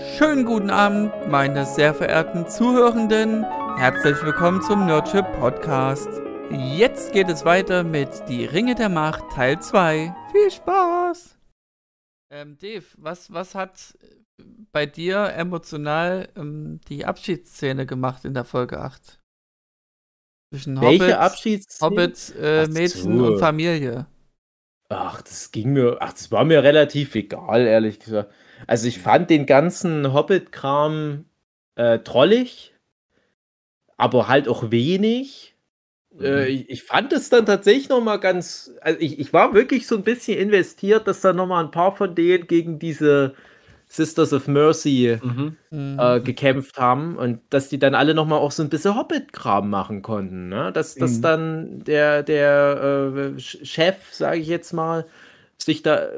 Schönen guten Abend, meine sehr verehrten Zuhörenden. Herzlich willkommen zum Nerdship Podcast. Jetzt geht es weiter mit Die Ringe der Macht Teil 2. Viel Spaß! Ähm, Dave, was, was hat bei dir emotional ähm, die Abschiedsszene gemacht in der Folge 8? Zwischen Welche Hobbit, Abschiedsszene? Hobbit, äh, Mädchen so. und Familie. Ach, das ging mir, ach, das war mir relativ egal, ehrlich gesagt. Also ich fand den ganzen Hobbit-Kram äh, trollig, aber halt auch wenig. Äh, mhm. ich, ich, fand es dann tatsächlich noch mal ganz, also ich, ich war wirklich so ein bisschen investiert, dass da noch mal ein paar von denen gegen diese Sisters of Mercy mhm. äh, gekämpft haben und dass die dann alle nochmal auch so ein bisschen Hobbit-Kram machen konnten. Ne? Dass, dass mhm. dann der, der äh, Chef, sage ich jetzt mal, sich da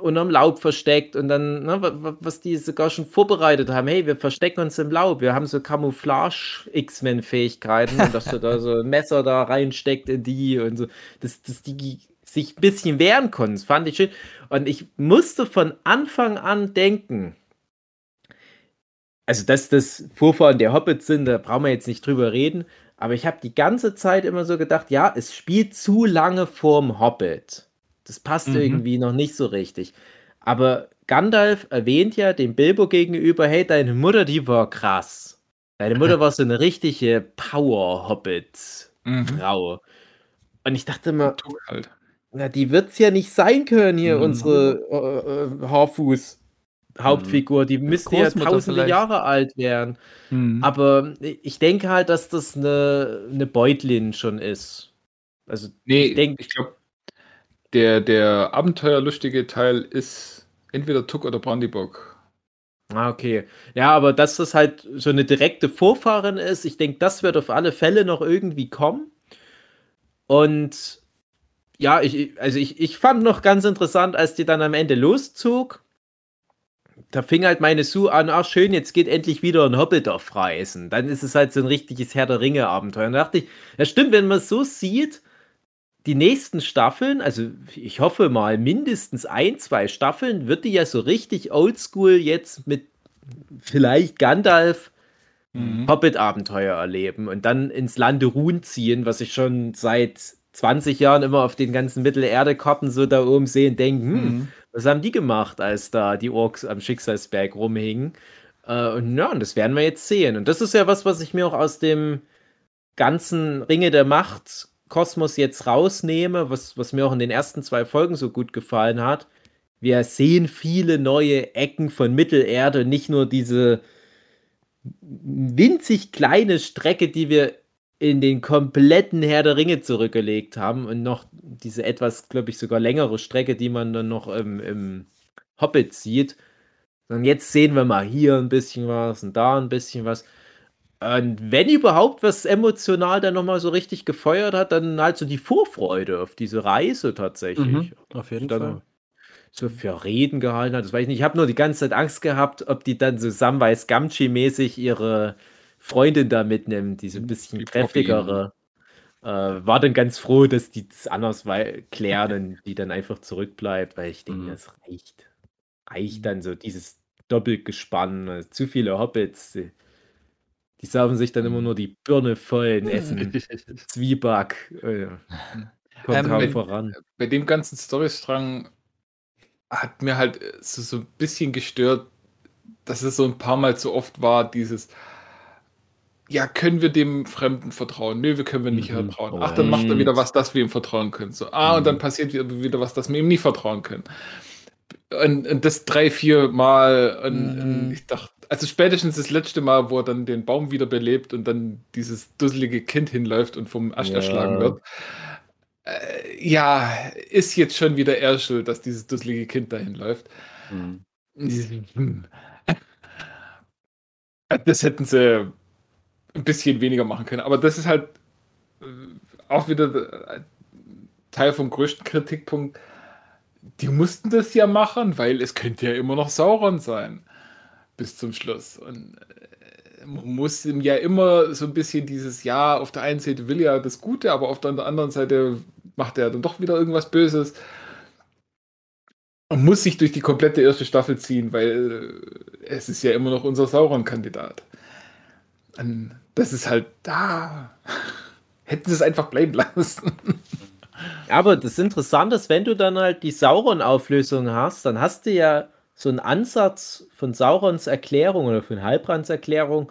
unterm Laub versteckt und dann, ne, was die sogar schon vorbereitet haben. Hey, wir verstecken uns im Laub. Wir haben so Camouflage-X-Men-Fähigkeiten und dass du da so ein Messer da reinsteckt in die und so. Dass, dass die sich ein bisschen wehren konnten. Das fand ich schön. Und ich musste von Anfang an denken, also dass das Vorfahren der Hobbits sind, da brauchen wir jetzt nicht drüber reden, aber ich habe die ganze Zeit immer so gedacht, ja, es spielt zu lange vorm Hobbit. Das passt mhm. irgendwie noch nicht so richtig. Aber Gandalf erwähnt ja dem Bilbo gegenüber, hey, deine Mutter, die war krass. Deine Mutter war so eine richtige Power-Hobbit-Frau. Mhm. Und ich dachte immer, halt. Na, die wird es ja nicht sein können hier, mhm. unsere äh, äh, Haarfuß. Hauptfigur, die müsste ja tausende vielleicht. Jahre alt werden. Mhm. Aber ich denke halt, dass das eine, eine Beutlin schon ist. Also, nee, ich, ich glaube, der, der abenteuerlustige Teil ist entweder Tuck oder Brandybock. Ah, okay. Ja, aber dass das halt so eine direkte Vorfahrin ist, ich denke, das wird auf alle Fälle noch irgendwie kommen. Und ja, ich, also ich, ich fand noch ganz interessant, als die dann am Ende loszog. Da fing halt meine Sue an, ach schön, jetzt geht endlich wieder ein Hobbit auf Reisen. Dann ist es halt so ein richtiges Herr der Ringe-Abenteuer. Und da dachte ich, ja stimmt, wenn man es so sieht, die nächsten Staffeln, also ich hoffe mal mindestens ein, zwei Staffeln, wird die ja so richtig oldschool jetzt mit vielleicht Gandalf mhm. Hobbit-Abenteuer erleben und dann ins Lande Ruhen ziehen, was ich schon seit 20 Jahren immer auf den ganzen Mittelerde-Karten so da oben sehe und denke, hm, mhm. was haben die gemacht, als da die Orks am Schicksalsberg rumhingen? Äh, und ja, und das werden wir jetzt sehen. Und das ist ja was, was ich mir auch aus dem ganzen Ringe der Macht Kosmos jetzt rausnehme, was, was mir auch in den ersten zwei Folgen so gut gefallen hat. Wir sehen viele neue Ecken von Mittelerde, nicht nur diese winzig kleine Strecke, die wir in den kompletten Herr der Ringe zurückgelegt haben und noch diese etwas, glaube ich, sogar längere Strecke, die man dann noch im, im Hobbit sieht. Und jetzt sehen wir mal hier ein bisschen was und da ein bisschen was. Und wenn überhaupt was emotional dann nochmal so richtig gefeuert hat, dann halt so die Vorfreude auf diese Reise tatsächlich. Mhm, auf jeden dann Fall. So für Reden gehalten hat, das weiß ich nicht. Ich habe nur die ganze Zeit Angst gehabt, ob die dann so Samwise Gamgee-mäßig ihre Freundin da mitnimmt, diese ein bisschen die kräftigere. Äh, war dann ganz froh, dass die es anders klären und die dann einfach zurückbleibt, weil ich denke, mhm. das reicht. Reicht dann so dieses Doppelgespann, zu viele Hobbits. Die, saufen sich dann immer mhm. nur die Birne voll und essen Zwieback. Äh, kommt ähm, bei, voran. Bei dem ganzen Storystrang hat mir halt äh, so, so ein bisschen gestört, dass es so ein paar Mal zu oft war, dieses, ja, können wir dem Fremden vertrauen? Nö, wir können wir nicht mhm. vertrauen. Ach, dann macht er wieder was, das wir ihm vertrauen können. So, ah, mhm. und dann mhm. passiert wieder, was, das wir ihm nicht vertrauen können. Und, und das drei, vier Mal. Und, mhm. und, ich dachte, also spätestens das letzte Mal, wo er dann den Baum wieder belebt und dann dieses dusselige Kind hinläuft und vom Ast ja. erschlagen wird. Äh, ja, ist jetzt schon wieder er schuld, dass dieses dusselige Kind dahin läuft. Mhm. Hm. Das hätten sie ein bisschen weniger machen können. Aber das ist halt äh, auch wieder äh, Teil vom größten Kritikpunkt. Die mussten das ja machen, weil es könnte ja immer noch Sauron sein. Bis zum Schluss. Und äh, man muss ihm ja immer so ein bisschen dieses, ja, auf der einen Seite will er das Gute, aber auf der anderen Seite macht er dann doch wieder irgendwas Böses. Man muss sich durch die komplette erste Staffel ziehen, weil äh, es ist ja immer noch unser Sauron-Kandidat. Das ist halt da. Hätten sie es einfach bleiben lassen. Aber das Interessante ist, wenn du dann halt die Sauron-Auflösung hast, dann hast du ja so einen Ansatz von Saurons Erklärung oder von Halbrands Erklärung,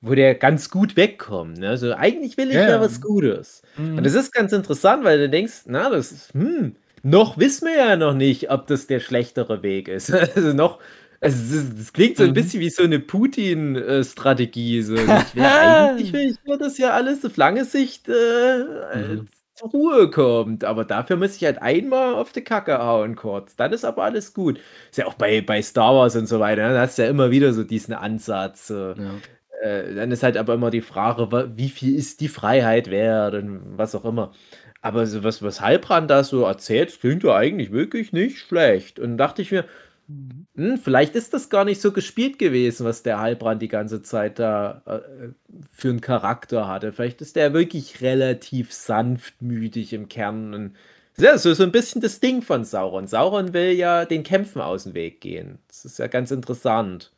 wo der ganz gut wegkommt. Ne? Also eigentlich will ich ja, ja was Gutes. Mhm. Und das ist ganz interessant, weil du denkst, na, das ist, hm, noch wissen wir ja noch nicht, ob das der schlechtere Weg ist. Also noch, also das klingt so ein mhm. bisschen wie so eine Putin-Strategie. So. eigentlich will ich mir das ja alles auf lange Sicht äh, mhm. Zur Ruhe kommt. Aber dafür muss ich halt einmal auf die Kacke hauen kurz. Dann ist aber alles gut. Ist ja auch bei, bei Star Wars und so weiter. Ne? Da hast du ja immer wieder so diesen Ansatz. So. Ja. Äh, dann ist halt aber immer die Frage, wie viel ist die Freiheit wert und was auch immer. Aber so was, was Heilbrand da so erzählt, klingt ja eigentlich wirklich nicht schlecht. Und dachte ich mir. Hm, vielleicht ist das gar nicht so gespielt gewesen, was der Heilbrand die ganze Zeit da äh, für einen Charakter hatte. Vielleicht ist der wirklich relativ sanftmütig im Kern. Und ja, so, so ein bisschen das Ding von Sauron. Sauron will ja den Kämpfen aus dem Weg gehen. Das ist ja ganz interessant.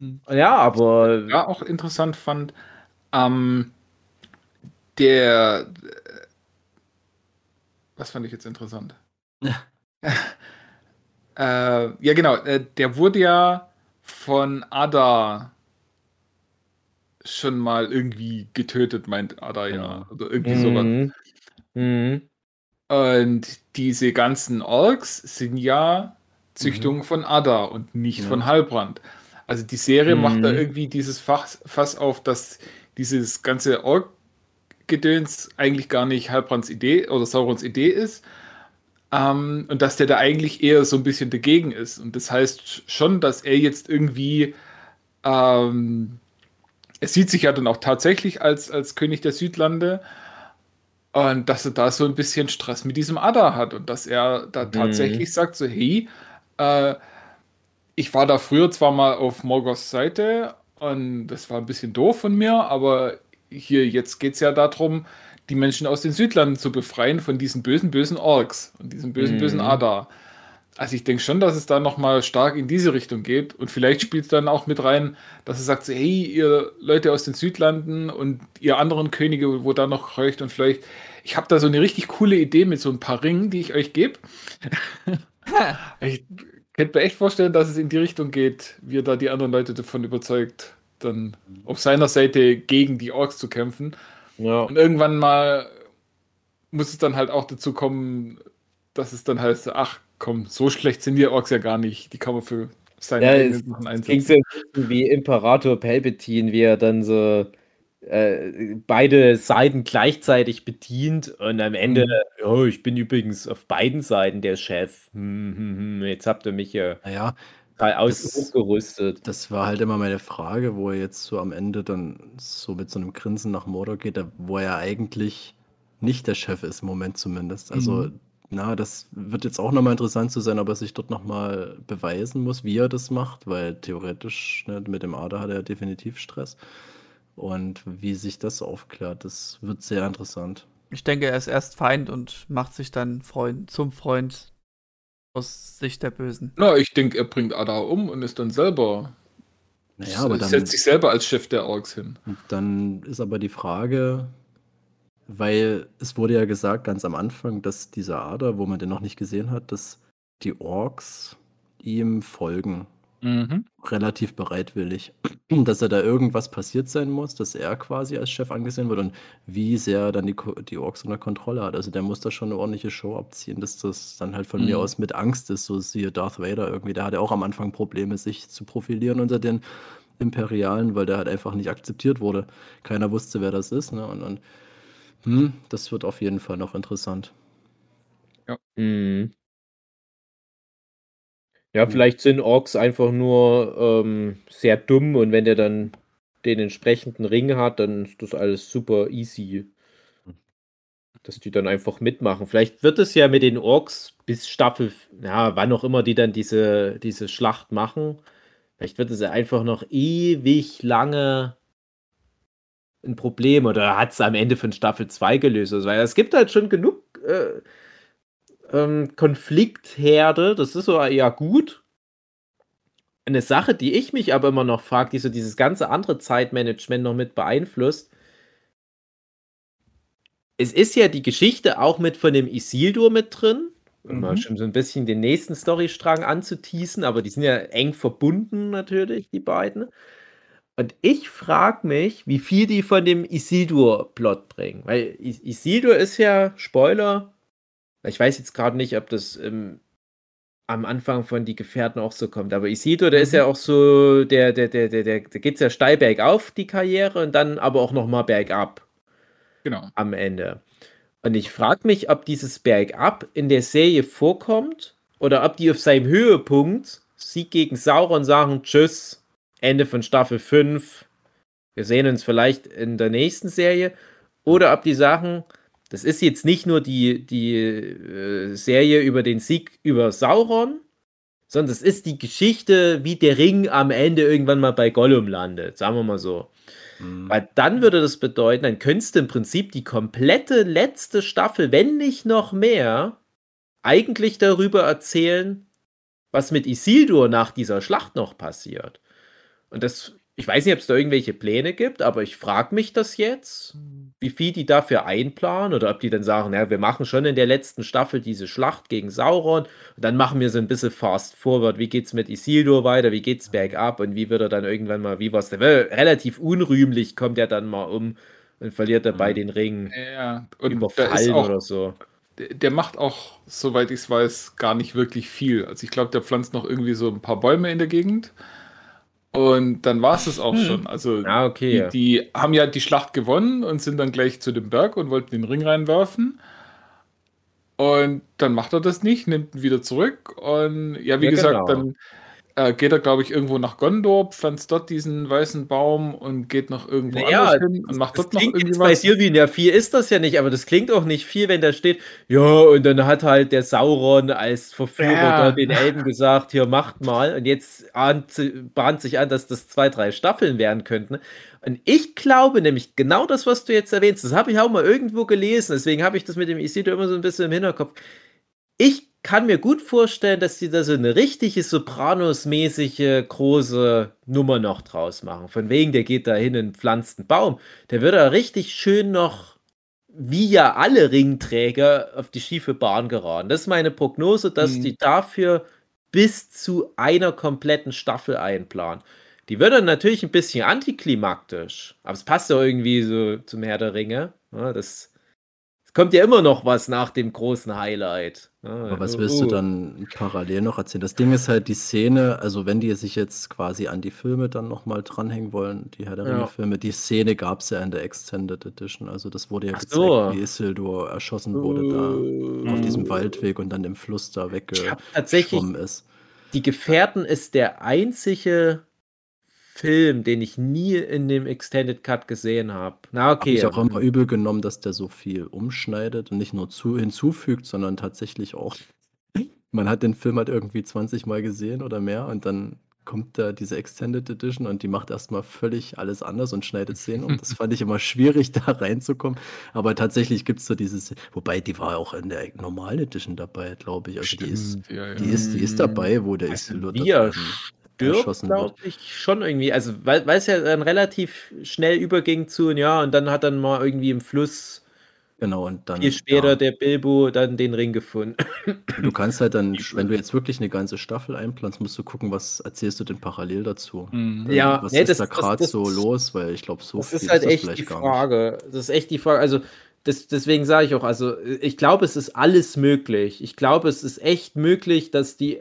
Hm. Ja, aber. Ja, auch interessant fand, ähm, der. Was fand ich jetzt interessant? äh, ja, genau. Äh, der wurde ja von Ada schon mal irgendwie getötet, meint Ada ja. Oder irgendwie mhm. sowas. Mhm. Und diese ganzen Orks sind ja Züchtungen mhm. von Ada und nicht ja. von Halbrand. Also die Serie macht da mhm. irgendwie dieses Fass, Fass auf, dass dieses ganze Ork-Gedöns eigentlich gar nicht Halbrands Idee oder Saurons Idee ist. Ähm, und dass der da eigentlich eher so ein bisschen dagegen ist. Und das heißt schon, dass er jetzt irgendwie ähm, er sieht sich ja dann auch tatsächlich als, als König der Südlande und dass er da so ein bisschen Stress mit diesem Ada hat und dass er da mhm. tatsächlich sagt so, hey, äh, ich war da früher zwar mal auf Morgoths Seite und das war ein bisschen doof von mir, aber hier jetzt geht es ja darum, die Menschen aus den Südlanden zu befreien von diesen bösen, bösen Orks und diesem bösen, mhm. bösen Adar. Also ich denke schon, dass es da nochmal stark in diese Richtung geht und vielleicht spielt es dann auch mit rein, dass es sagt, so, hey, ihr Leute aus den Südlanden und ihr anderen Könige, wo da noch reucht und fleucht, ich habe da so eine richtig coole Idee mit so ein paar Ringen, die ich euch gebe. ich könnte mir echt vorstellen, dass es in die Richtung geht, wie er da die anderen Leute davon überzeugt, dann auf seiner Seite gegen die Orks zu kämpfen. Ja. Und irgendwann mal muss es dann halt auch dazu kommen, dass es dann heißt, ach komm, so schlecht sind die Orks ja gar nicht. Die kann man für seine ja, eigenen Sachen einsetzen. So wie Imperator Palpatine, wie er dann so äh, beide Seiten gleichzeitig bedient und am Ende, mhm. oh, ich bin übrigens auf beiden Seiten der Chef. Hm, hm, hm, jetzt habt ihr mich ja naja, ausgerüstet. Das war halt immer meine Frage, wo er jetzt so am Ende dann so mit so einem Grinsen nach Mordor geht, wo er eigentlich nicht der Chef ist, im Moment zumindest. Also, mhm. na, das wird jetzt auch nochmal interessant zu sein, ob er sich dort nochmal beweisen muss, wie er das macht, weil theoretisch ne, mit dem Ader hat er definitiv Stress. Und wie sich das aufklärt, das wird sehr interessant. Ich denke, er ist erst Feind und macht sich dann Freund, zum Freund aus Sicht der Bösen. Na, ich denke, er bringt Ada um und ist dann selber. Naja, aber dann, setzt sich selber als Chef der Orks hin. Dann ist aber die Frage, weil es wurde ja gesagt ganz am Anfang, dass dieser Ader, wo man den noch nicht gesehen hat, dass die Orks ihm folgen. Mhm. Relativ bereitwillig, dass er da irgendwas passiert sein muss, dass er quasi als Chef angesehen wird und wie sehr dann die, die Orks unter Kontrolle hat. Also der muss da schon eine ordentliche Show abziehen, dass das dann halt von mhm. mir aus mit Angst ist, so siehe Darth Vader irgendwie. Der hatte auch am Anfang Probleme, sich zu profilieren unter den Imperialen, weil der halt einfach nicht akzeptiert wurde. Keiner wusste, wer das ist. Ne? Und, und hm, das wird auf jeden Fall noch interessant. Ja. Mhm. Ja, vielleicht sind Orks einfach nur ähm, sehr dumm und wenn der dann den entsprechenden Ring hat, dann ist das alles super easy. Dass die dann einfach mitmachen. Vielleicht wird es ja mit den Orks bis Staffel, ja, wann auch immer die dann diese, diese Schlacht machen. Vielleicht wird es ja einfach noch ewig lange ein Problem oder hat es am Ende von Staffel 2 gelöst. Also, weil es gibt halt schon genug äh, ähm, Konfliktherde, das ist so eher gut. Eine Sache, die ich mich aber immer noch frage, die so dieses ganze andere Zeitmanagement noch mit beeinflusst. Es ist ja die Geschichte auch mit von dem Isildur mit drin, um mal Mhm. schon so ein bisschen den nächsten Storystrang anzuteasen, aber die sind ja eng verbunden natürlich, die beiden. Und ich frage mich, wie viel die von dem Isildur-Plot bringen. Weil Is Isildur ist ja, Spoiler, ich weiß jetzt gerade nicht, ob das ähm, am Anfang von Die Gefährten auch so kommt, aber Isildur, der ist Mhm. ja auch so, der, der, der, der, der, der geht ja steil bergauf, die Karriere, und dann aber auch nochmal bergab Genau. am Ende. Und ich frage mich, ob dieses Bergab in der Serie vorkommt oder ob die auf seinem Höhepunkt Sieg gegen Sauron sagen, tschüss, Ende von Staffel 5, wir sehen uns vielleicht in der nächsten Serie. Oder ob die sagen, das ist jetzt nicht nur die, die äh, Serie über den Sieg über Sauron, sondern es ist die Geschichte, wie der Ring am Ende irgendwann mal bei Gollum landet, sagen wir mal so. Hm. Weil dann würde das bedeuten, dann könntest du im Prinzip die komplette letzte Staffel, wenn nicht noch mehr, eigentlich darüber erzählen, was mit Isildur nach dieser Schlacht noch passiert. Und das, ich weiß nicht, ob es da irgendwelche Pläne gibt, aber ich frage mich das jetzt, wie viel die dafür einplanen oder ob die dann sagen, ja, wir machen schon in der letzten Staffel diese Schlacht gegen Sauron und dann machen wir so ein bisschen fast forward, wie geht's mit Isildur weiter, wie geht's bergab und wie wird er dann irgendwann mal, wie war's, relativ unrühmlich, kommt er dann mal um und verliert dabei Mhm. den Ring Ja, und überfallen auch, oder so. der der macht auch, soweit ich es weiß, gar nicht wirklich viel. Also ich glaube, der pflanzt noch irgendwie so ein paar Bäume in der Gegend. Und dann war es das auch Hm. schon. Also Ah, okay. die, die haben ja die Schlacht gewonnen und sind dann gleich zu dem Berg und wollten den Ring reinwerfen. Und dann macht er das nicht, nimmt ihn wieder zurück. Und ja, wie Ja, gesagt, genau. dann äh, geht er, glaube ich, irgendwo nach Gondor, pflanzt dort diesen weißen Baum und geht noch irgendwo Naja, anders hin und macht Das dort noch irgendwie jetzt bei was. Silvin, ja, viel ist das ja nicht, aber das klingt auch nicht viel, wenn da steht, ja, und dann hat halt der Sauron als Verführer Ja. den Elben gesagt, hier macht mal, und jetzt ahnt, bahnt sich an, dass das zwei, drei Staffeln werden könnten. Und ich glaube nämlich, genau das, was du jetzt erwähnst, das habe ich auch mal irgendwo gelesen, deswegen habe ich das mit dem Isildur immer so ein bisschen im Hinterkopf. Ich kann mir gut vorstellen, dass die da so eine richtige Sopranos-mäßige große Nummer noch draus machen. Von wegen, der geht da hin und pflanzt einen Baum. Der wird da richtig schön noch, wie ja alle Ringträger, auf die schiefe Bahn geraten. Das ist meine Prognose, dass Mhm. die dafür bis zu einer kompletten Staffel einplanen. Die wird dann natürlich ein bisschen antiklimaktisch, aber es passt ja irgendwie so zum Herr der Ringe. Ja, das, es kommt ja immer noch was nach dem großen Highlight. Ja, Aber was willst du oh. dann parallel noch erzählen? Das Ding ist halt die Szene, also wenn die sich jetzt quasi an die Filme dann nochmal dranhängen wollen, die Herr der Ja. Ringe-Filme, die Szene gab es ja in der Extended Edition. Also das wurde ja Ach gezeigt, so. wie Isildur erschossen wurde da auf diesem. Waldweg und dann im Fluss da Ich habe tatsächlich, weggeschwommen ist. Die Gefährten ist der einzige Film, den ich nie in dem Extended Cut gesehen habe. Na, Hab okay. ich auch immer übel genommen, dass der so viel umschneidet und nicht nur zu, hinzufügt, sondern tatsächlich auch. Man hat den Film halt irgendwie 20 Mal gesehen oder mehr und dann kommt da diese Extended Edition und die macht erstmal völlig alles anders und schneidet Szenen um. Das fand ich immer schwierig, da reinzukommen. Aber tatsächlich gibt es so dieses, wobei die war auch in der normalen Edition dabei, glaube ich. Also die ist, Stimmt, ja, ja. die ist, die ist dabei, wo der Also Isildur wie erschossen glaube wird. ich, schon irgendwie. Also, weil weil es ja dann relativ schnell überging zu, ja, und dann hat dann mal irgendwie im Fluss Genau, und dann. viel später ja. der Bilbo dann den Ring gefunden. Du kannst halt dann, wenn du jetzt wirklich eine ganze Staffel einplanst, musst du gucken, was erzählst du denn parallel dazu? Mhm. Ja, was nee, ist das- da gerade so los? Weil ich glaube, so Das viel ist halt das echt vielleicht die Frage. Das ist echt die Frage. Also, das, deswegen sage ich auch, also, ich glaube, es ist alles möglich. Ich glaube, es ist echt möglich, dass die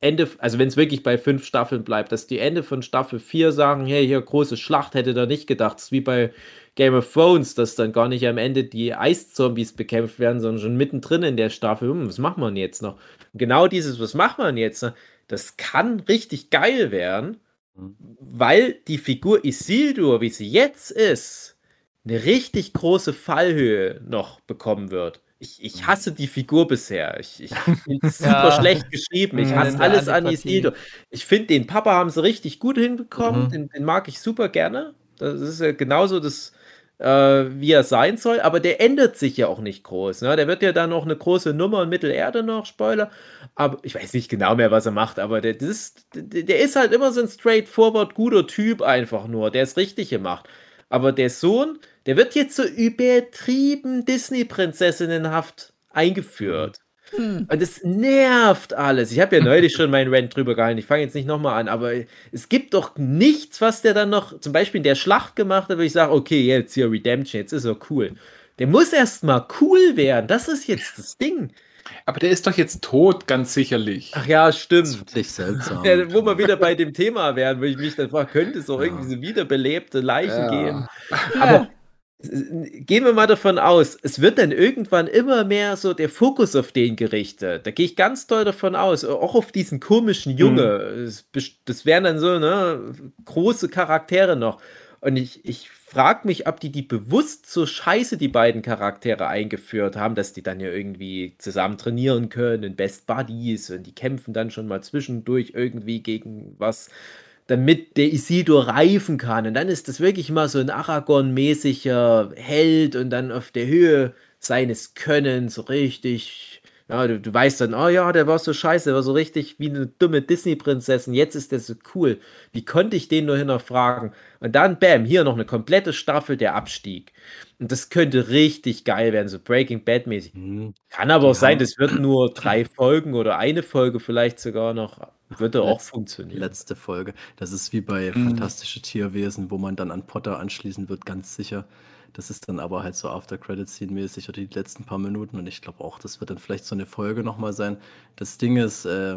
Ende, also wenn es wirklich bei fünf Staffeln bleibt, dass die Ende von Staffel 4 sagen, hey, hier große Schlacht, hätte da nicht gedacht. Das ist wie bei Game of Thrones, dass dann gar nicht am Ende die Eiszombies bekämpft werden, sondern schon mittendrin in der Staffel, hm, was wir denn jetzt noch? Und genau dieses, was wir denn jetzt? noch? Das kann richtig geil werden, Mhm. weil die Figur Isildur, wie sie jetzt ist, eine richtig große Fallhöhe noch bekommen wird. Ich, ich hasse die Figur bisher. Ich, ich finde es Ja. super schlecht geschrieben. Ich Mhm. hasse alles an. Isildur. Ich finde, den Papa haben sie richtig gut hinbekommen. Mhm. Den, den mag ich super gerne. Das ist ja genauso das äh, wie er sein soll, aber der ändert sich ja auch nicht groß. Ne? Der wird ja dann noch eine große Nummer in Mittelerde noch, Spoiler. Aber ich weiß nicht genau mehr, was er macht, aber der, ist, der ist halt immer so ein straightforward guter Typ einfach nur, der es Richtige macht. Aber der Sohn, der wird jetzt so übertrieben Disney-Prinzessinnenhaft eingeführt. Hm. Und es nervt alles. Ich habe ja neulich schon meinen Rant drüber gehalten. Ich fange jetzt nicht nochmal an, aber es gibt doch nichts, was der dann noch, zum Beispiel in der Schlacht gemacht hat, wo ich sage, okay, jetzt hier Redemption, jetzt ist er cool. Der muss erstmal cool werden. Das ist jetzt das Ding. Aber der ist doch jetzt tot, ganz sicherlich. Ach ja, stimmt. Das ist wirklich seltsam. Ja, wo wir wieder bei dem Thema wären, wo ich mich dann frage, könnte es auch ja. irgendwie so wiederbelebte Leichen ja. geben. Aber gehen wir mal davon aus, es wird dann irgendwann immer mehr so der Fokus auf den gerichtet. Da gehe ich ganz doll davon aus, auch auf diesen komischen Junge. Mhm. Das wären dann so ne, große Charaktere noch. Und ich, ich frage mich, ob die die bewusst so scheiße die beiden Charaktere eingeführt haben, dass die dann ja irgendwie zusammen trainieren können in Best Buddies und die kämpfen dann schon mal zwischendurch irgendwie gegen was damit der Isildur reifen kann. Und dann ist das wirklich mal so ein Aragorn-mäßiger Held und dann auf der Höhe seines Könnens so richtig. Ja, du, du weißt dann, oh ja, der war so scheiße, der war so richtig wie eine dumme Disney-Prinzessin. Jetzt ist der so cool. Wie konnte ich den nur hinterfragen? Und dann, bam, hier noch eine komplette Staffel der Abstieg. Und das könnte richtig geil werden, so Breaking Bad-mäßig. Mhm. Kann aber auch sein, das wird nur drei Folgen oder eine Folge vielleicht sogar noch. Würde auch funktionieren. Letzte Folge. Das ist wie bei mhm. Fantastische Tierwesen, wo man dann an Potter anschließen wird, ganz sicher. Das ist dann aber halt so After-Credit-Scene-mäßig oder die letzten paar Minuten. Und ich glaube auch, das wird dann vielleicht so eine Folge nochmal sein. Das Ding ist, äh,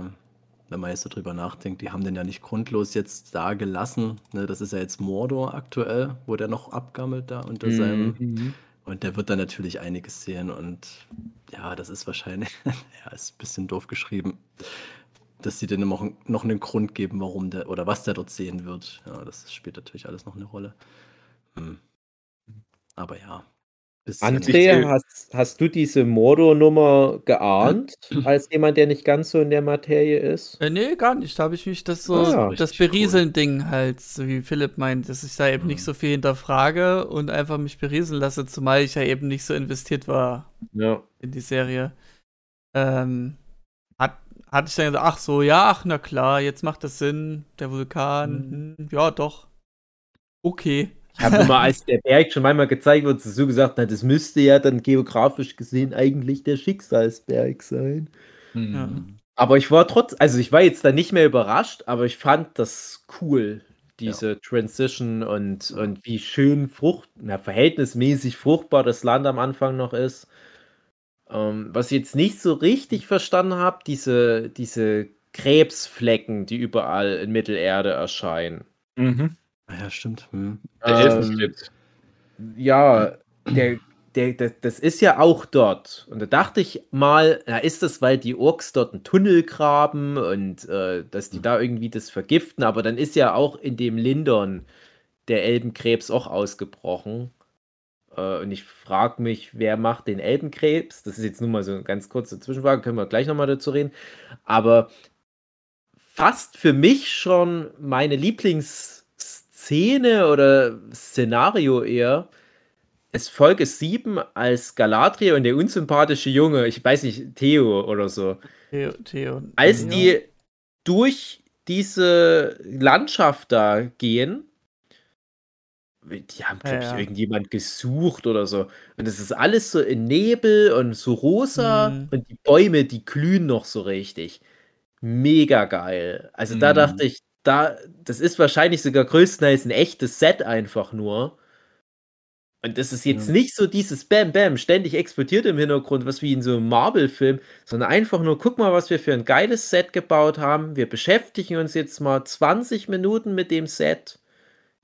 wenn man jetzt so drüber nachdenkt, die haben den ja nicht grundlos jetzt da gelassen. Ne? Das ist ja jetzt Mordor aktuell, wo der noch abgammelt da unter mhm. seinem. Mhm. Und der wird dann natürlich einiges sehen. Und ja, das ist wahrscheinlich, ja, ist ein bisschen doof geschrieben dass sie denen noch, noch einen Grund geben, warum der oder was der dort sehen wird. Ja, das spielt natürlich alles noch eine Rolle. Hm. Aber ja. André, hast, hast du diese Mordor-Nummer geahnt, als jemand, der nicht ganz so in der Materie ist? Äh, nee, gar nicht. Da habe ich mich das so, ah, das Berieseln-Ding cool. halt, so wie Philipp meint, dass ich da eben mhm. nicht so viel hinterfrage und einfach mich berieseln lasse, zumal ich ja eben nicht so investiert war ja. in die Serie. Ähm, hatte ich dann gesagt, ach so, ja, ach, na klar, jetzt macht das Sinn, der Vulkan, mhm. ja, doch. Okay. Ich habe immer, als der Berg schon einmal gezeigt wird, so gesagt, na, das müsste ja dann geografisch gesehen eigentlich der Schicksalsberg sein. Mhm. Ja. Aber ich war trotz, also ich war jetzt da nicht mehr überrascht, aber ich fand das cool, diese ja. Transition und, und wie schön frucht, na, verhältnismäßig fruchtbar das Land am Anfang noch ist. Ähm, was ich jetzt nicht so richtig verstanden habe, diese, diese Krebsflecken, die überall in Mittelerde erscheinen. Mhm. Ah ja, stimmt. Hm. Der ähm, Ja, der, der, der, das ist ja auch dort. Und da dachte ich mal, na, ist das, weil die Orks dort einen Tunnel graben und äh, dass die hm. da irgendwie das vergiften, aber dann ist ja auch in dem Lindern der Elbenkrebs auch ausgebrochen. Äh, und ich frage mich, wer macht den Elbenkrebs? Das ist jetzt nur mal so eine ganz kurze Zwischenfrage, können wir gleich nochmal dazu reden. Aber fast für mich schon meine Lieblingsszene oder Szenario eher ist Folge 7 als Galadriel und der unsympathische Junge, ich weiß nicht, Theo oder so. Theo, Theo. Als die durch diese Landschaft da gehen die haben, glaube ich, ja. irgendjemand gesucht oder so. Und es ist alles so in Nebel und so rosa mhm. und die Bäume, die glühen noch so richtig. Mega geil. Also mhm. da dachte ich, da, das ist wahrscheinlich sogar größtenteils ein echtes Set einfach nur. Und das ist jetzt ja. nicht so dieses Bam Bam, ständig explodiert im Hintergrund, was wie in so einem Marvel-Film, sondern einfach nur, guck mal, was wir für ein geiles Set gebaut haben. Wir beschäftigen uns jetzt mal 20 Minuten mit dem Set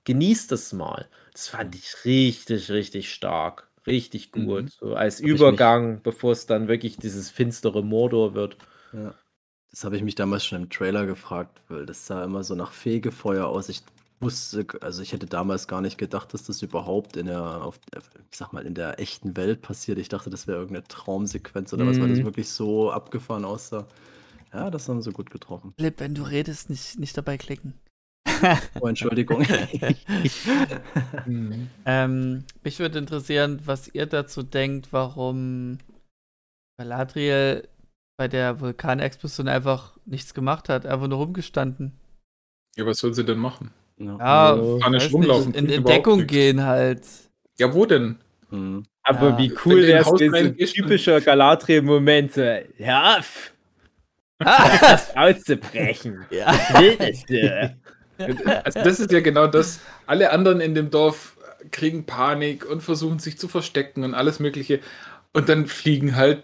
genießt das mal. Das fand ich richtig, richtig stark. Richtig gut. Mhm. So als hab Übergang, bevor es dann wirklich dieses finstere Mordor wird. Ja. Das habe ich mich damals schon im Trailer gefragt, weil das sah immer so nach Fegefeuer aus. Ich wusste, also ich hätte damals gar nicht gedacht, dass das überhaupt in der, auf, ich sag mal, in der echten Welt passiert. Ich dachte, das wäre irgendeine Traumsequenz oder mhm. was, weil das mhm. wirklich so abgefahren aussah. Ja, das haben sie gut getroffen. Philipp, wenn du redest, nicht, nicht dabei klicken. oh, Entschuldigung. Mhm. ähm, mich würde interessieren, was ihr dazu denkt, warum Galadriel bei der Vulkanexplosion einfach nichts gemacht hat, einfach nur rumgestanden. Ja, was soll sie denn machen? Ja, ja nicht, rumlaufen, in, in Deckung gehen halt. Ja, wo denn? Mhm. Aber ja. wie cool wäre es, so ein typischer Galadriel-Moment, ja, auszubrechen. Ja. Also das ist ja genau das. Alle anderen in dem Dorf kriegen Panik und versuchen sich zu verstecken und alles Mögliche. Und dann fliegen halt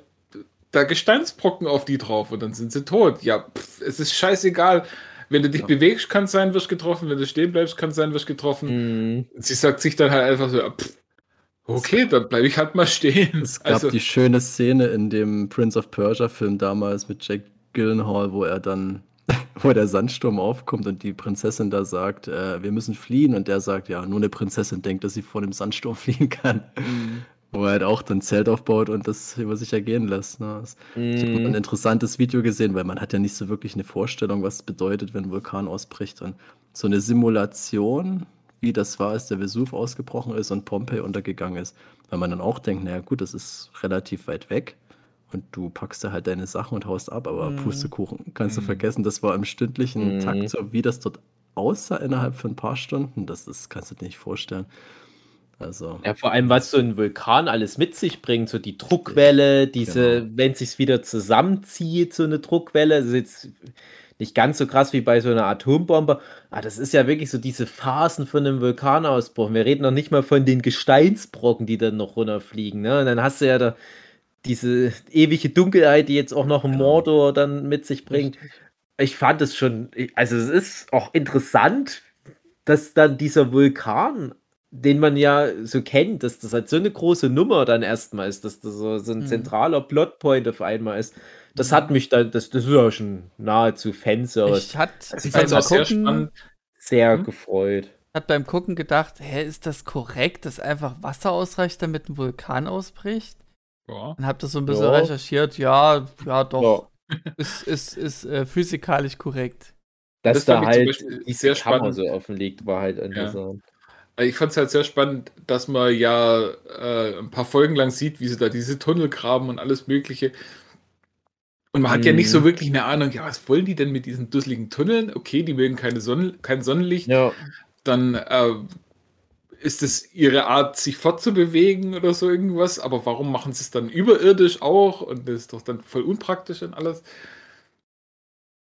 da Gesteinsbrocken auf die drauf und dann sind sie tot. Ja, pff, es ist scheißegal. Wenn du dich ja. bewegst, kann es sein, wirst getroffen. Wenn du stehen bleibst, kann es sein, wirst getroffen. Mhm. Sie sagt sich dann halt einfach so, pff, okay, dann bleibe ich halt mal stehen. Es gab also, die schöne Szene in dem Prince of Persia Film damals mit Jack Gyllenhaal, wo er dann, wo der Sandsturm aufkommt und die Prinzessin da sagt, äh, wir müssen fliehen und der sagt, ja, nur eine Prinzessin denkt, dass sie vor dem Sandsturm fliehen kann. Mhm. Wo er halt auch dann Zelt aufbaut und das über sich ergehen lässt. Ne? Das, mhm. Ich habe ein interessantes Video gesehen, weil man hat ja nicht so wirklich eine Vorstellung, was es bedeutet, wenn ein Vulkan ausbricht. Und so eine Simulation, wie das war, als der Vesuv ausgebrochen ist und Pompeii untergegangen ist. Weil man dann auch denkt, naja gut, das ist relativ weit weg und du packst da halt deine Sachen und haust ab, aber mm. Pustekuchen kannst du mm. vergessen, das war im stündlichen mm. Takt so, wie das dort aussah innerhalb von ein paar Stunden, das ist, kannst du dir nicht vorstellen. Also. Ja, vor allem, was so ein Vulkan alles mit sich bringt, so die Druckwelle, diese, genau. wenn es sich wieder zusammenzieht, so eine Druckwelle, das ist jetzt nicht ganz so krass wie bei so einer Atombombe, aber das ist ja wirklich so diese Phasen von einem Vulkanausbruch. Wir reden noch nicht mal von den Gesteinsbrocken, die dann noch runterfliegen. Ne? Und dann hast du ja da diese ewige Dunkelheit, die jetzt auch noch ein. Mordor dann mit sich bringt. Ich fand es schon, also es ist auch interessant, dass dann dieser Vulkan, den man ja so kennt, dass das halt so eine große Nummer dann erstmal ist, dass das so, so ein mhm. zentraler Plotpoint auf einmal ist. Das hat mich dann, das, das ist ja schon nahezu Fanservice. Ich hatte also ich beim Gucken sehr, sehr hm? gefreut. Hat beim Gucken gedacht, hä, ist das korrekt, dass einfach Wasser ausreicht, damit ein Vulkan ausbricht? Ja. Und hab das so ein bisschen ja. recherchiert. Ja, ja, doch. Ja. Ist, ist, ist äh, physikalisch korrekt. Dass das da halt die sehr spannend so offen liegt, war halt interessant. Ja. Ich fand es halt sehr spannend, dass man ja äh, ein paar Folgen lang sieht, wie sie da diese Tunnel graben und alles Mögliche. Und man hm. hat ja nicht so mhm. wirklich eine Ahnung, ja, was wollen die denn mit diesen dusseligen Tunneln? Okay, die mögen keine Sonne, kein Sonnenlicht. Ja. Dann äh, ist es ihre Art, sich fortzubewegen oder so irgendwas, aber warum machen sie es dann überirdisch auch? Und das ist doch dann voll unpraktisch und alles.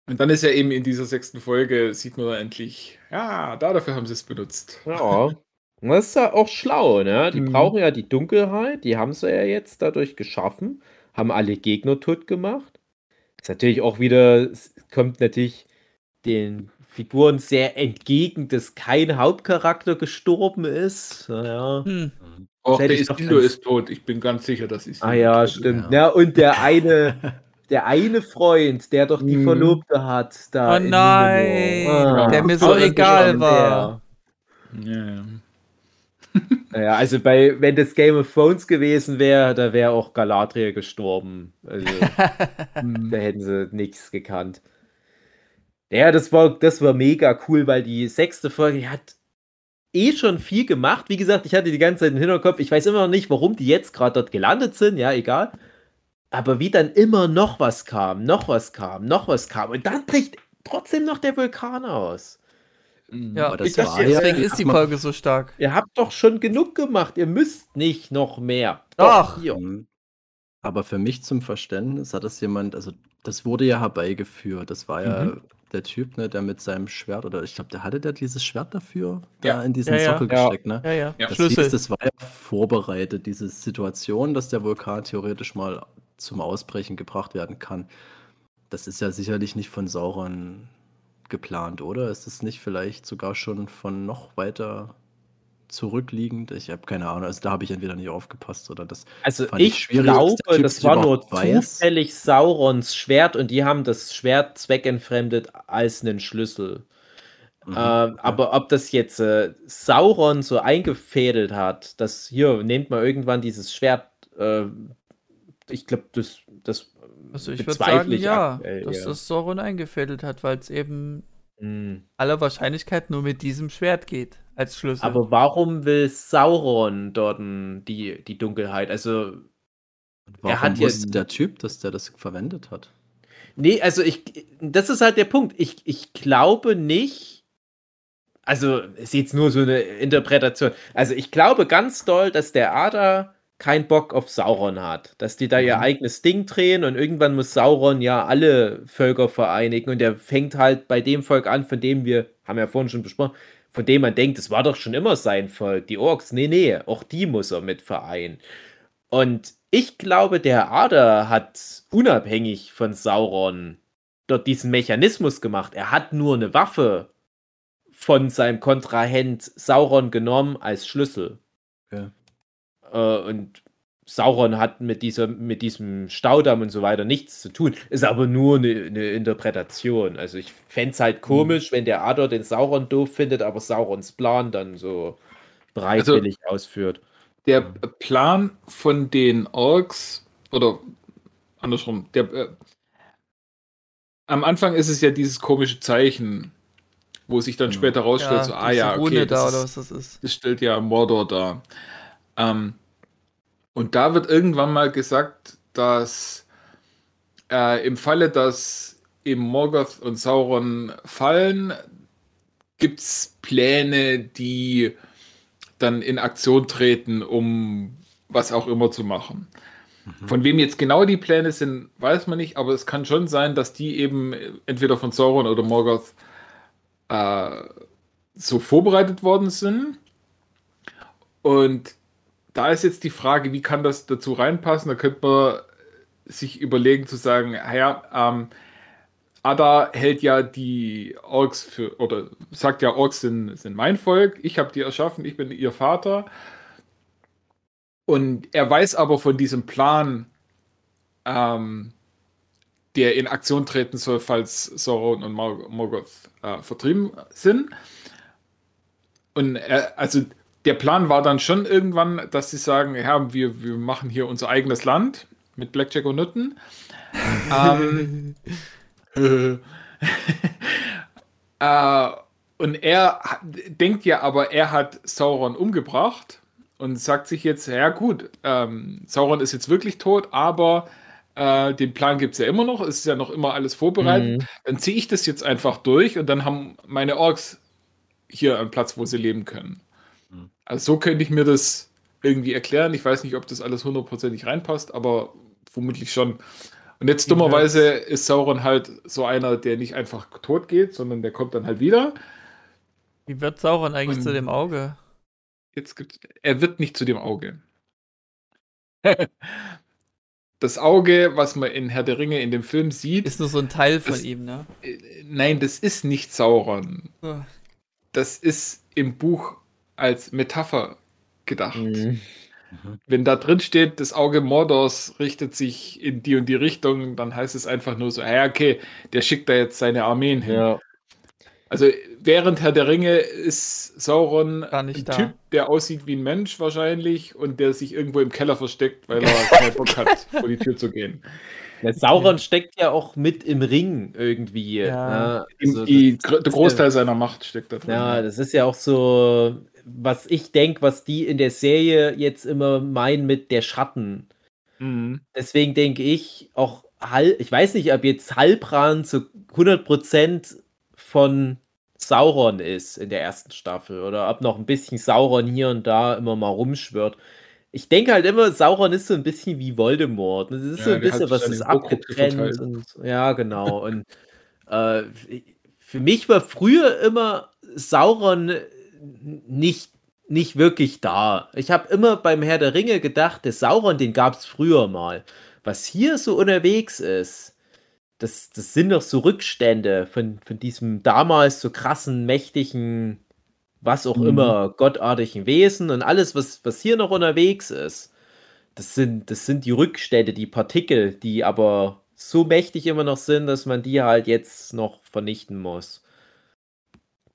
Und dann ist ja eben in dieser sechsten Folge, sieht man endlich, ja, da dafür haben sie es benutzt. Ja. Das ist ja auch schlau, ne? Die mhm. brauchen ja die Dunkelheit, die haben sie ja jetzt dadurch geschaffen, haben alle Gegner tot gemacht. Ist natürlich auch wieder, kommt natürlich den Figuren sehr entgegen, dass kein Hauptcharakter gestorben ist. Naja. Hm. Auch der Isildur ist tot, ich bin ganz sicher, dass ich Ah ja, stimmt. Ja. ja. und der eine, der eine Freund, der doch die hm. Verlobte hat, da. Oh nein, ah, der mir so egal war. Ja. naja, also bei, wenn das Game of Thrones gewesen wäre, da wäre auch Galadriel gestorben. Also, da hätten sie nichts gekannt. Ja, das war, das war mega cool, weil die sechste Folge hat eh schon viel gemacht. Wie gesagt, ich hatte die ganze Zeit im Hinterkopf, ich weiß immer noch nicht, warum die jetzt gerade dort gelandet sind, ja, egal. Aber wie dann immer noch was kam, noch was kam, noch was kam. Und dann bricht trotzdem noch der Vulkan aus. Mhm. Ja, das war deswegen ja, ist die Folge so stark. Ihr habt doch schon genug gemacht, ihr müsst nicht noch mehr. Doch. Doch. Mhm. Aber für mich zum Verständnis hat das jemand, also das wurde ja herbeigeführt. Das war ja mhm der Typ, ne, der mit seinem Schwert, oder ich glaube, der hatte der dieses Schwert dafür ja. da in diesen ja, Sockel ja. gesteckt, ne? Ja, ja. Das, Schlüssel. Hieß, das war ja vorbereitet, diese Situation, dass der Vulkan theoretisch mal zum Ausbrechen gebracht werden kann. Das ist ja sicherlich nicht von Sauron geplant, oder? Ist es nicht vielleicht sogar schon von noch weiter zurückliegend. Ich habe keine Ahnung, also da habe ich entweder nicht aufgepasst oder das. Also ich, ich glaube, das war nur zufällig Saurons Schwert und die haben das Schwert zweckentfremdet als einen Schlüssel. Mhm, äh, ja. Aber ob das jetzt äh, Sauron so eingefädelt hat, dass hier nehmt mal irgendwann dieses Schwert, äh, ich glaube, das, das also ich würde sagen, ja, aktuell, dass ja. das Sauron eingefädelt hat, weil es eben mhm. aller Wahrscheinlichkeit nur mit diesem Schwert geht als Schlüssel. Aber warum will Sauron dort die, die Dunkelheit? Also warum er hat wusste der Typ, dass der das verwendet hat? Nee, also ich, das ist halt der Punkt. Ich, ich glaube nicht, also ist jetzt nur so eine Interpretation. Also ich glaube ganz doll, dass der Ada keinen Bock auf Sauron hat. Dass die da ihr mhm. eigenes Ding drehen und irgendwann muss Sauron ja alle Völker vereinigen und der fängt halt bei dem Volk an, von dem wir, haben ja vorhin schon besprochen, von dem man denkt, es war doch schon immer sein Volk, die Orks. Nee, nee, auch die muss er mit vereinen. Und ich glaube, der Ader hat unabhängig von Sauron dort diesen Mechanismus gemacht. Er hat nur eine Waffe von seinem Kontrahent Sauron genommen als Schlüssel. Ja. Äh, und Sauron hat mit, dieser, mit diesem Staudamm und so weiter nichts zu tun. Ist aber nur eine, eine Interpretation. Also ich fände es halt komisch, mhm. wenn der Ador den Sauron doof findet, aber Saurons Plan dann so bereitwillig also, ausführt. Der Plan von den Orks, oder andersrum, der, äh, am Anfang ist es ja dieses komische Zeichen, wo sich dann ja. später rausstellt, ja, so, ah ja, okay, das, da, ist, das, ist. das stellt ja Mordor dar. Ähm, und da wird irgendwann mal gesagt, dass äh, im Falle, dass eben Morgoth und Sauron fallen, gibt es Pläne, die dann in Aktion treten, um was auch immer zu machen. Mhm. Von wem jetzt genau die Pläne sind, weiß man nicht, aber es kann schon sein, dass die eben entweder von Sauron oder Morgoth äh, so vorbereitet worden sind. Und da ist jetzt die Frage, wie kann das dazu reinpassen? Da könnte man sich überlegen zu sagen, ja, ähm, Ada hält ja die Orks für, oder sagt ja, Orks sind, sind mein Volk, ich habe die erschaffen, ich bin ihr Vater. Und er weiß aber von diesem Plan, ähm, der in Aktion treten soll, falls Sauron und Morgoth äh, vertrieben sind. Und er, also der Plan war dann schon irgendwann, dass sie sagen, ja, wir, wir machen hier unser eigenes Land mit Blackjack und Nutten. ähm, äh, und er denkt ja aber, er hat Sauron umgebracht und sagt sich jetzt, ja gut, ähm, Sauron ist jetzt wirklich tot, aber äh, den Plan gibt es ja immer noch, es ist ja noch immer alles vorbereitet. Mhm. Dann ziehe ich das jetzt einfach durch und dann haben meine Orks hier einen Platz, wo sie leben können. Also so könnte ich mir das irgendwie erklären. Ich weiß nicht, ob das alles hundertprozentig reinpasst, aber vermutlich schon. Und jetzt dummerweise ist Sauron halt so einer, der nicht einfach tot geht, sondern der kommt dann halt wieder. Wie wird Sauron eigentlich Und zu dem Auge? Jetzt gibt er wird nicht zu dem Auge. das Auge, was man in Herr der Ringe in dem Film sieht, ist nur so ein Teil von das, ihm, ne? Äh, nein, das ist nicht Sauron. Das ist im Buch als Metapher gedacht. Mhm. Wenn da drin steht, das Auge Mordors richtet sich in die und die Richtung, dann heißt es einfach nur so, hey, okay, der schickt da jetzt seine Armeen hin. Ja. Also während Herr der Ringe ist Sauron ein da. Typ, der aussieht wie ein Mensch wahrscheinlich und der sich irgendwo im Keller versteckt, weil er keinen Bock hat, vor die Tür zu gehen. Der Sauron steckt ja auch mit im Ring irgendwie. Ja. Ne? Also, die, der Großteil seiner Macht steckt da drin. Ja, das ist ja auch so was ich denke, was die in der Serie jetzt immer meinen mit der Schatten. Mhm. Deswegen denke ich auch, ich weiß nicht, ob jetzt Halbran zu 100% von Sauron ist in der ersten Staffel oder ob noch ein bisschen Sauron hier und da immer mal rumschwört. Ich denke halt immer, Sauron ist so ein bisschen wie Voldemort. Das ist ja, so ein bisschen, was ist abgetrennt. Und, ja, genau. und äh, für mich war früher immer Sauron nicht, nicht wirklich da. Ich habe immer beim Herr der Ringe gedacht, der Sauron, den gab es früher mal. Was hier so unterwegs ist, das, das sind doch so Rückstände von, von diesem damals so krassen, mächtigen, was auch mhm. immer, gottartigen Wesen und alles, was, was hier noch unterwegs ist. Das sind, das sind die Rückstände, die Partikel, die aber so mächtig immer noch sind, dass man die halt jetzt noch vernichten muss.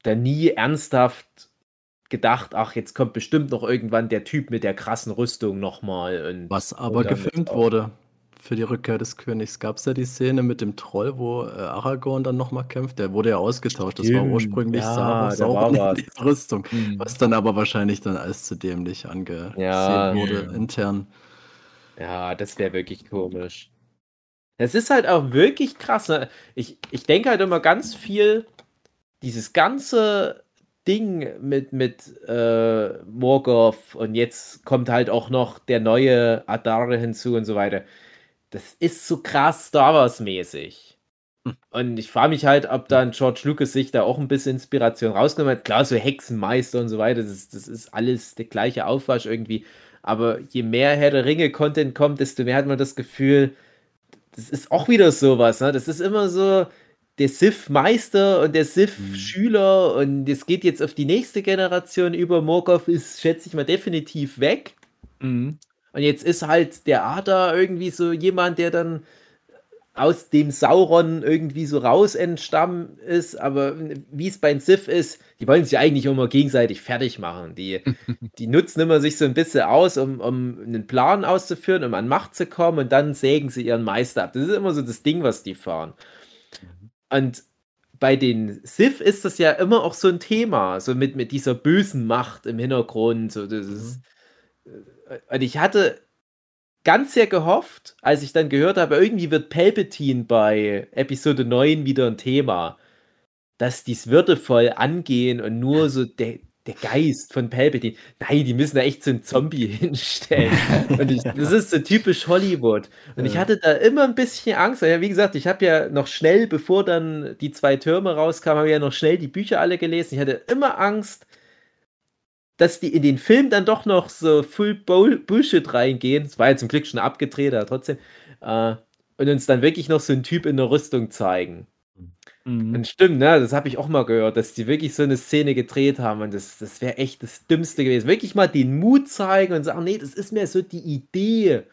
Da nie ernsthaft gedacht, ach, jetzt kommt bestimmt noch irgendwann der Typ mit der krassen Rüstung nochmal. Was aber gefilmt wurde für die Rückkehr des Königs. Gab es ja die Szene mit dem Troll, wo äh, Aragorn dann nochmal kämpft. Der wurde ja ausgetauscht. Das war ursprünglich Ja, Sauron, in was. dieser Rüstung. Mhm. Was dann aber wahrscheinlich dann als zu dämlich angesehen Ja. wurde Ja. intern. Ja, das wäre wirklich komisch. Es ist halt auch wirklich krass. Ne? Ich, ich denke halt immer ganz viel, dieses ganze Ding mit, mit äh, Morgoth und jetzt kommt halt auch noch der neue Adare hinzu und so weiter. Das ist so krass Star Wars-mäßig. Hm. Und ich frage mich halt, ob dann George Lucas sich da auch ein bisschen Inspiration rausgenommen hat. Klar, so Hexenmeister und so weiter, das ist, das ist alles der gleiche Aufwasch irgendwie. Aber je mehr Herr der Ringe-Content kommt, desto mehr hat man das Gefühl, das ist auch wieder sowas. Ne? Das ist immer so der Sith-Meister und der Sith-Schüler und es geht jetzt auf die nächste Generation über. Morgoth ist, schätze ich mal, definitiv weg. Mhm. Und jetzt ist halt der Ada irgendwie so jemand, der dann aus dem Sauron irgendwie so raus entstammen ist, aber wie es bei den Sith ist, die wollen sich eigentlich immer gegenseitig fertig machen. Die, die nutzen immer sich so ein bisschen aus, um, um einen Plan auszuführen, um an Macht zu kommen und dann sägen sie ihren Meister ab. Das ist immer so das Ding, was die fahren. Und bei den Sith ist das ja immer auch so ein Thema, so mit, mit dieser bösen Macht im Hintergrund. So das ist, und ich hatte ganz sehr gehofft, als ich dann gehört habe, irgendwie wird Palpatine bei Episode 9 wieder ein Thema, dass die es würdevoll angehen und nur so der, der Geist von Palpatine. Nein, die müssen da echt so einen Zombie hinstellen. Und ich, das ist so typisch Hollywood. Und ich hatte da immer ein bisschen Angst. Ja, wie gesagt, ich habe ja noch schnell, bevor dann die zwei Türme rauskamen, habe ich ja noch schnell die Bücher alle gelesen. Ich hatte immer Angst, dass die in den Film dann doch noch so full Bull Bullshit reingehen. Es war ja zum Glück schon abgedreht, aber trotzdem. Äh, und uns dann wirklich noch so einen Typ in der Rüstung zeigen. Mhm. Und stimmt, ne, das habe ich auch mal gehört, dass die wirklich so eine Szene gedreht haben und das, das wäre echt das Dümmste gewesen. Wirklich mal den Mut zeigen und sagen, nee, das ist mir so die Idee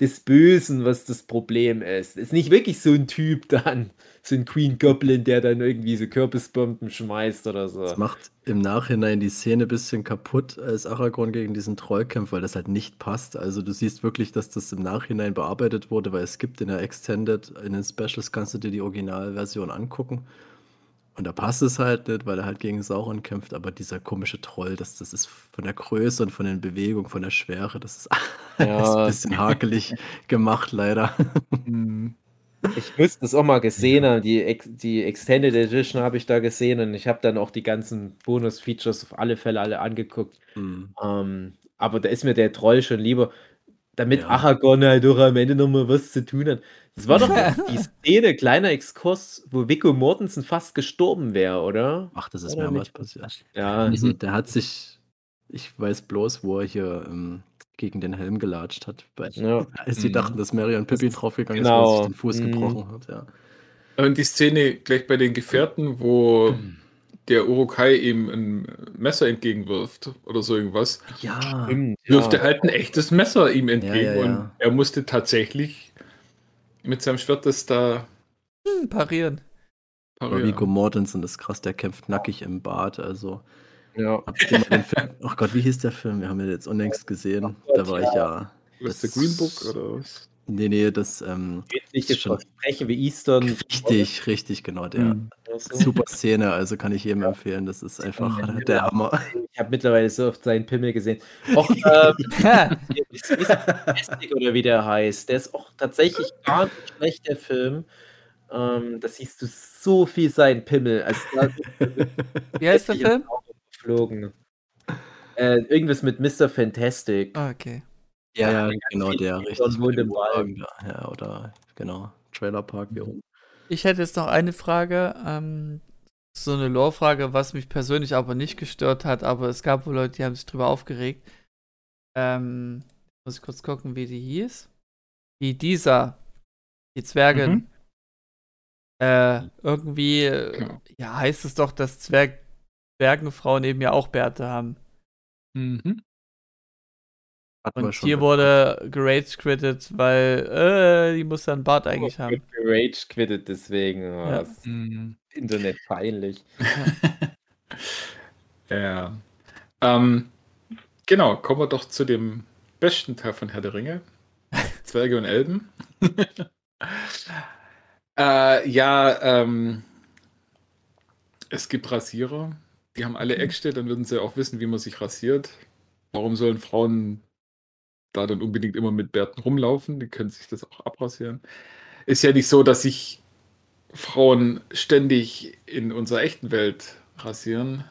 des Bösen, was das Problem ist. Ist nicht wirklich so ein Typ dann, so ein Queen Goblin, der dann irgendwie so Kürbisbomben schmeißt oder so. Das macht im Nachhinein die Szene ein bisschen kaputt, als Aragorn gegen diesen Troll kämpft, weil das halt nicht passt. Also du siehst wirklich, dass das im Nachhinein bearbeitet wurde, weil es gibt in der Extended, in den Specials kannst du dir die Originalversion angucken. Und da passt es halt nicht, weil er halt gegen Sauron kämpft, aber dieser komische Troll, das, das ist von der Größe und von den Bewegungen, von der Schwere, das ist alles ein bisschen hakelig gemacht, leider. Mhm. Ich müsste es auch mal gesehen haben. Die, die Extended Edition habe ich da gesehen und ich habe dann auch die ganzen Bonus-Features auf alle Fälle alle angeguckt. Hm. Ähm, aber da ist mir der Troll schon lieber, damit Ja. Aragorn halt doch am Ende nochmal was zu tun hat. Das war doch die Szene, kleiner Exkurs, wo Viggo Mortensen fast gestorben wäre, oder? Ach, das ist Oder mehrmals passiert. Ja, Also der hat sich, ich weiß bloß, wo er hier ähm, gegen den Helm gelatscht hat, bei, ja. als die Mhm. dachten, dass Mary und Pippi draufgegangen ist, Genau. wo er sich den Fuß Mhm. gebrochen hat. Ja. Und die Szene gleich bei den Gefährten, wo der Urukai ihm ein Messer entgegenwirft oder so irgendwas, Ja, Stimmt, wirft ja. er halt ein echtes Messer ihm entgegen Ja, ja, ja. und er musste tatsächlich mit seinem Schwert das da Hm, parieren. aber parieren. Viggo Mortensen ist krass, der kämpft nackig im Bad. Also ja. habt ihr mal den Film, ach Gott, wie hieß der Film? Wir haben ihn jetzt unlängst gesehen. Gott, Da war ich ja, Was der das- Green Book oder was? Nee, nee, das, ähm, Nicht Ist schon- versprechen wie Eastern. richtig, richtig, genau, der. Mhm. Super Szene, also kann ich jedem empfehlen. Das ist einfach Ja. der Hammer. Ich habe mittlerweile so oft seinen Pimmel gesehen. Auch ähm, oder wie der heißt. Der ist auch tatsächlich gar nicht schlecht, der Film. Ähm, da siehst du so viel seinen Pimmel. Also Wie heißt der Film? geflogen. Äh, irgendwas mit Mr. Fantastic. Ah, Okay. Ja, ja, genau, der richtig. im Wald. Wohnwagen da. Ja, oder genau, Trailerpark hier oben. Ich hätte jetzt noch eine Frage. Ähm, so eine Lore-Frage, was mich persönlich aber nicht gestört hat, aber es gab wohl Leute, die haben sich drüber aufgeregt. Ähm, muss ich kurz gucken, wie die hieß. Die dieser, die Zwergin. Mhm. Äh, irgendwie, äh, Genau. ja, heißt es doch, dass Zwerg Zwergenfrauen eben ja auch Bärte haben. Mhm. Hatten Und hier wurde gerage quittet, weil, äh, die muss ja einen Bart eigentlich haben. Rage quittet deswegen. Oh, Ja. Mhm. Internet peinlich. Ja. Ähm, genau, kommen wir doch zu dem besten Teil von Herr der Ringe. Zwerge und Elben. äh, ja, ähm, es gibt Rasierer. Die haben alle mhm. Äxte, dann würden sie auch wissen, wie man sich rasiert. Warum sollen Frauen da dann unbedingt immer mit Bärten rumlaufen? Die können sich das auch abrasieren. Ist ja nicht so, dass sich Frauen ständig in unserer echten Welt rasieren.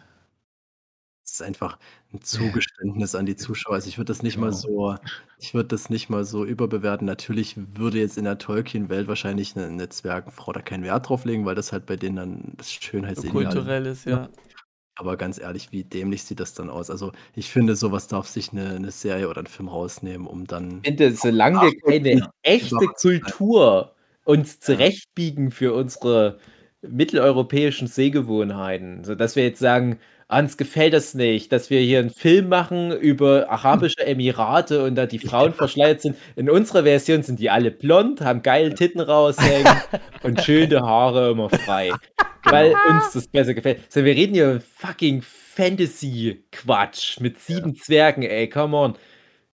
Es ist einfach ein Zugeständnis an die Zuschauer. Also, ich würde das nicht mal genau. so ich würde das nicht mal so überbewerten. Natürlich würde jetzt in der Tolkien-Welt wahrscheinlich eine 'ne Zwergenfrau da keinen Wert drauf legen, weil das halt bei denen dann das So Schönheitsideal kulturell ist, ja. Aber ganz ehrlich, wie dämlich sieht das dann aus? Also, ich finde, sowas darf sich eine 'ne Serie oder ein Film rausnehmen, um dann Ich finde, solange wir keine echte Kultur uns zurechtbiegen für unsere mitteleuropäischen Sehgewohnheiten, sodass wir jetzt sagen: uns gefällt das nicht, dass wir hier einen Film machen über arabische Emirate und da die Frauen verschleiert sind. In unserer Version sind die alle blond, haben geile Titten raushängen und schöne Haare immer frei, weil uns das besser gefällt. So, wir reden hier fucking Fantasy-Quatsch mit sieben Zwergen, ey, come on.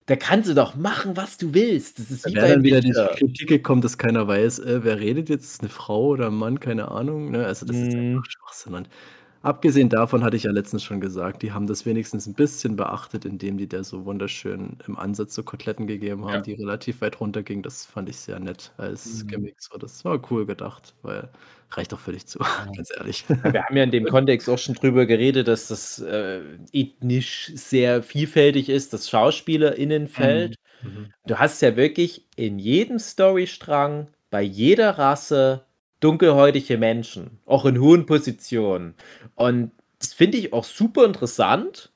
Da kannst du doch machen, was du willst. Das ist wie bei dann wieder die Kritik kommt, dass keiner weiß, äh, wer redet jetzt, eine Frau oder ein Mann, keine Ahnung, ne? Also, das ist einfach mhm. Schwachsinn Abgesehen davon hatte ich ja letztens schon gesagt, die haben das wenigstens ein bisschen beachtet, indem die der so wunderschön im Ansatz so Koteletten gegeben haben, Ja. die relativ weit runtergingen. Das fand ich sehr nett als Mhm. Gimmick so. Das war cool gedacht, weil reicht doch völlig zu, Ja. ganz ehrlich. Wir haben ja in dem Kontext auch schon drüber geredet, dass das, äh, ethnisch sehr vielfältig ist, das SchauspielerInnenfeld. Mhm. Mhm. Du hast ja wirklich in jedem Storystrang, bei jeder Rasse dunkelhäutige Menschen, auch in hohen Positionen. Und das finde ich auch super interessant.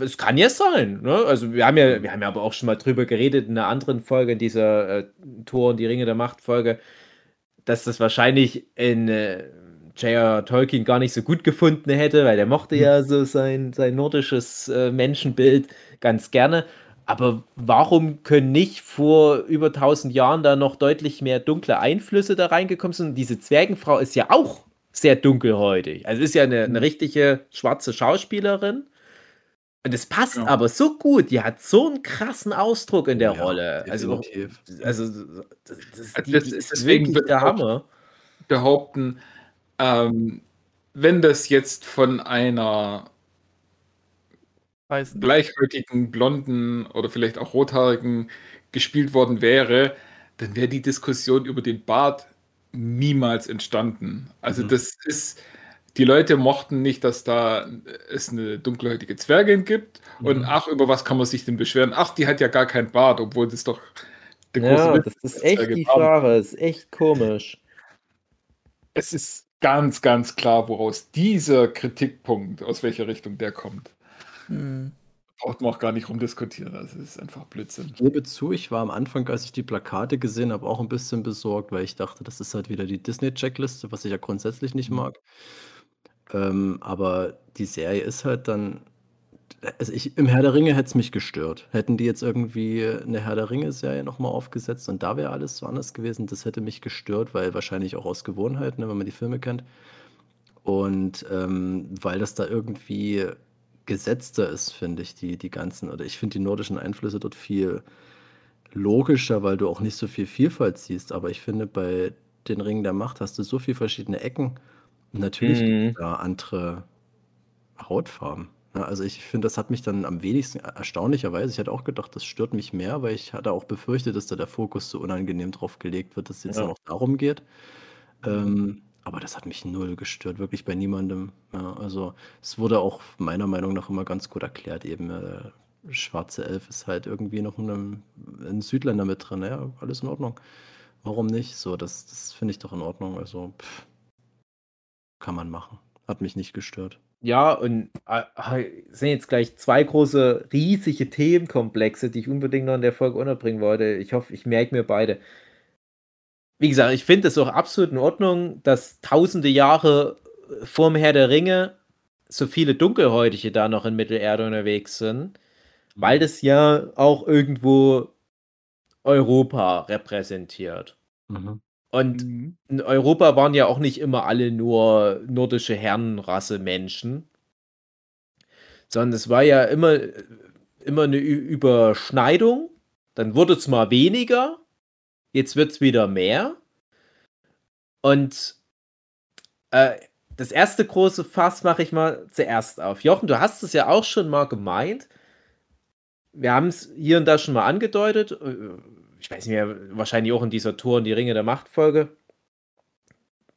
Es kann ja sein, ne? Also wir haben ja, wir haben ja aber auch schon mal drüber geredet in einer anderen Folge, in dieser äh, Tor und die Ringe der Macht Folge, dass das wahrscheinlich in äh, J.R. Tolkien gar nicht so gut gefunden hätte, weil der mochte ja so sein, sein nordisches äh, Menschenbild ganz gerne. Aber warum können nicht vor über 1000 Jahren da noch deutlich mehr dunkle Einflüsse da reingekommen sind? diese Zwergenfrau ist ja auch sehr dunkelhäutig. Also ist ja eine, eine mhm. richtige schwarze Schauspielerin. Und es passt ja. aber so gut. Die hat so einen krassen Ausdruck in der ja, Rolle. Also, also das, das, die, das ist deswegen wirklich der Hammer. Behaupten, ähm, wenn das jetzt von einer Weißen. gleichhäutigen, blonden oder vielleicht auch rothaarigen gespielt worden wäre, dann wäre die Diskussion über den Bart niemals entstanden. Also mhm. das ist, die Leute mochten nicht, dass da es eine dunkelhäutige Zwergin gibt mhm. und ach, über was kann man sich denn beschweren? Ach, die hat ja gar kein Bart, obwohl das doch der große Ja, Witz das ist echt die Frage, das ist echt komisch. Es ist ganz, ganz klar, woraus dieser Kritikpunkt, aus welcher Richtung der kommt. Hm. Braucht man auch gar nicht rumdiskutieren. Das ist einfach Blödsinn. Ich gebe zu, ich war am Anfang, als ich die Plakate gesehen habe, auch ein bisschen besorgt, weil ich dachte, das ist halt wieder die Disney-Checkliste, was ich ja grundsätzlich nicht mhm. mag. Ähm, aber die Serie ist halt dann. Also ich, im Herr der Ringe hätte es mich gestört. Hätten die jetzt irgendwie eine Herr der Ringe-Serie nochmal aufgesetzt und da wäre alles so anders gewesen, das hätte mich gestört, weil wahrscheinlich auch aus Gewohnheit, ne, wenn man die Filme kennt. Und ähm, weil das da irgendwie gesetzter ist, finde ich, die, die ganzen, oder ich finde die nordischen Einflüsse dort viel logischer, weil du auch nicht so viel Vielfalt siehst. Aber ich finde, bei den Ringen der Macht hast du so viele verschiedene Ecken. Und natürlich mhm. da andere Hautfarben. Ja, also ich finde, das hat mich dann am wenigsten, erstaunlicherweise, ich hatte auch gedacht, das stört mich mehr, weil ich hatte auch befürchtet, dass da der Fokus so unangenehm drauf gelegt wird, dass es jetzt ja. auch darum geht. Ähm, aber das hat mich null gestört, wirklich bei niemandem. Ja, also es wurde auch meiner Meinung nach immer ganz gut erklärt, eben äh, schwarze Elf ist halt irgendwie noch ein, ein Südländer mit drin. Ja, alles in Ordnung. Warum nicht? So, das, das finde ich doch in Ordnung. Also pff, kann man machen. Hat mich nicht gestört. Ja, und äh, sind jetzt gleich zwei große, riesige Themenkomplexe, die ich unbedingt noch in der Folge unterbringen wollte. Ich hoffe, ich merke mir beide wie gesagt, ich finde es auch absolut in Ordnung, dass tausende Jahre vor dem Herr der Ringe so viele Dunkelhäutige da noch in Mittelerde unterwegs sind, weil das ja auch irgendwo Europa repräsentiert. Mhm. Und mhm. in Europa waren ja auch nicht immer alle nur nordische Herrenrasse Menschen, sondern es war ja immer, immer eine Überschneidung Dann wurde es mal weniger, jetzt wird es wieder mehr. Und äh, das erste große Fass mache ich mal zuerst auf. Jochen, du hast es ja auch schon mal gemeint. Wir haben es hier und da schon mal angedeutet. Äh, ich weiß nicht mehr, wahrscheinlich auch in dieser Tour in die Ringe der Macht-Folge,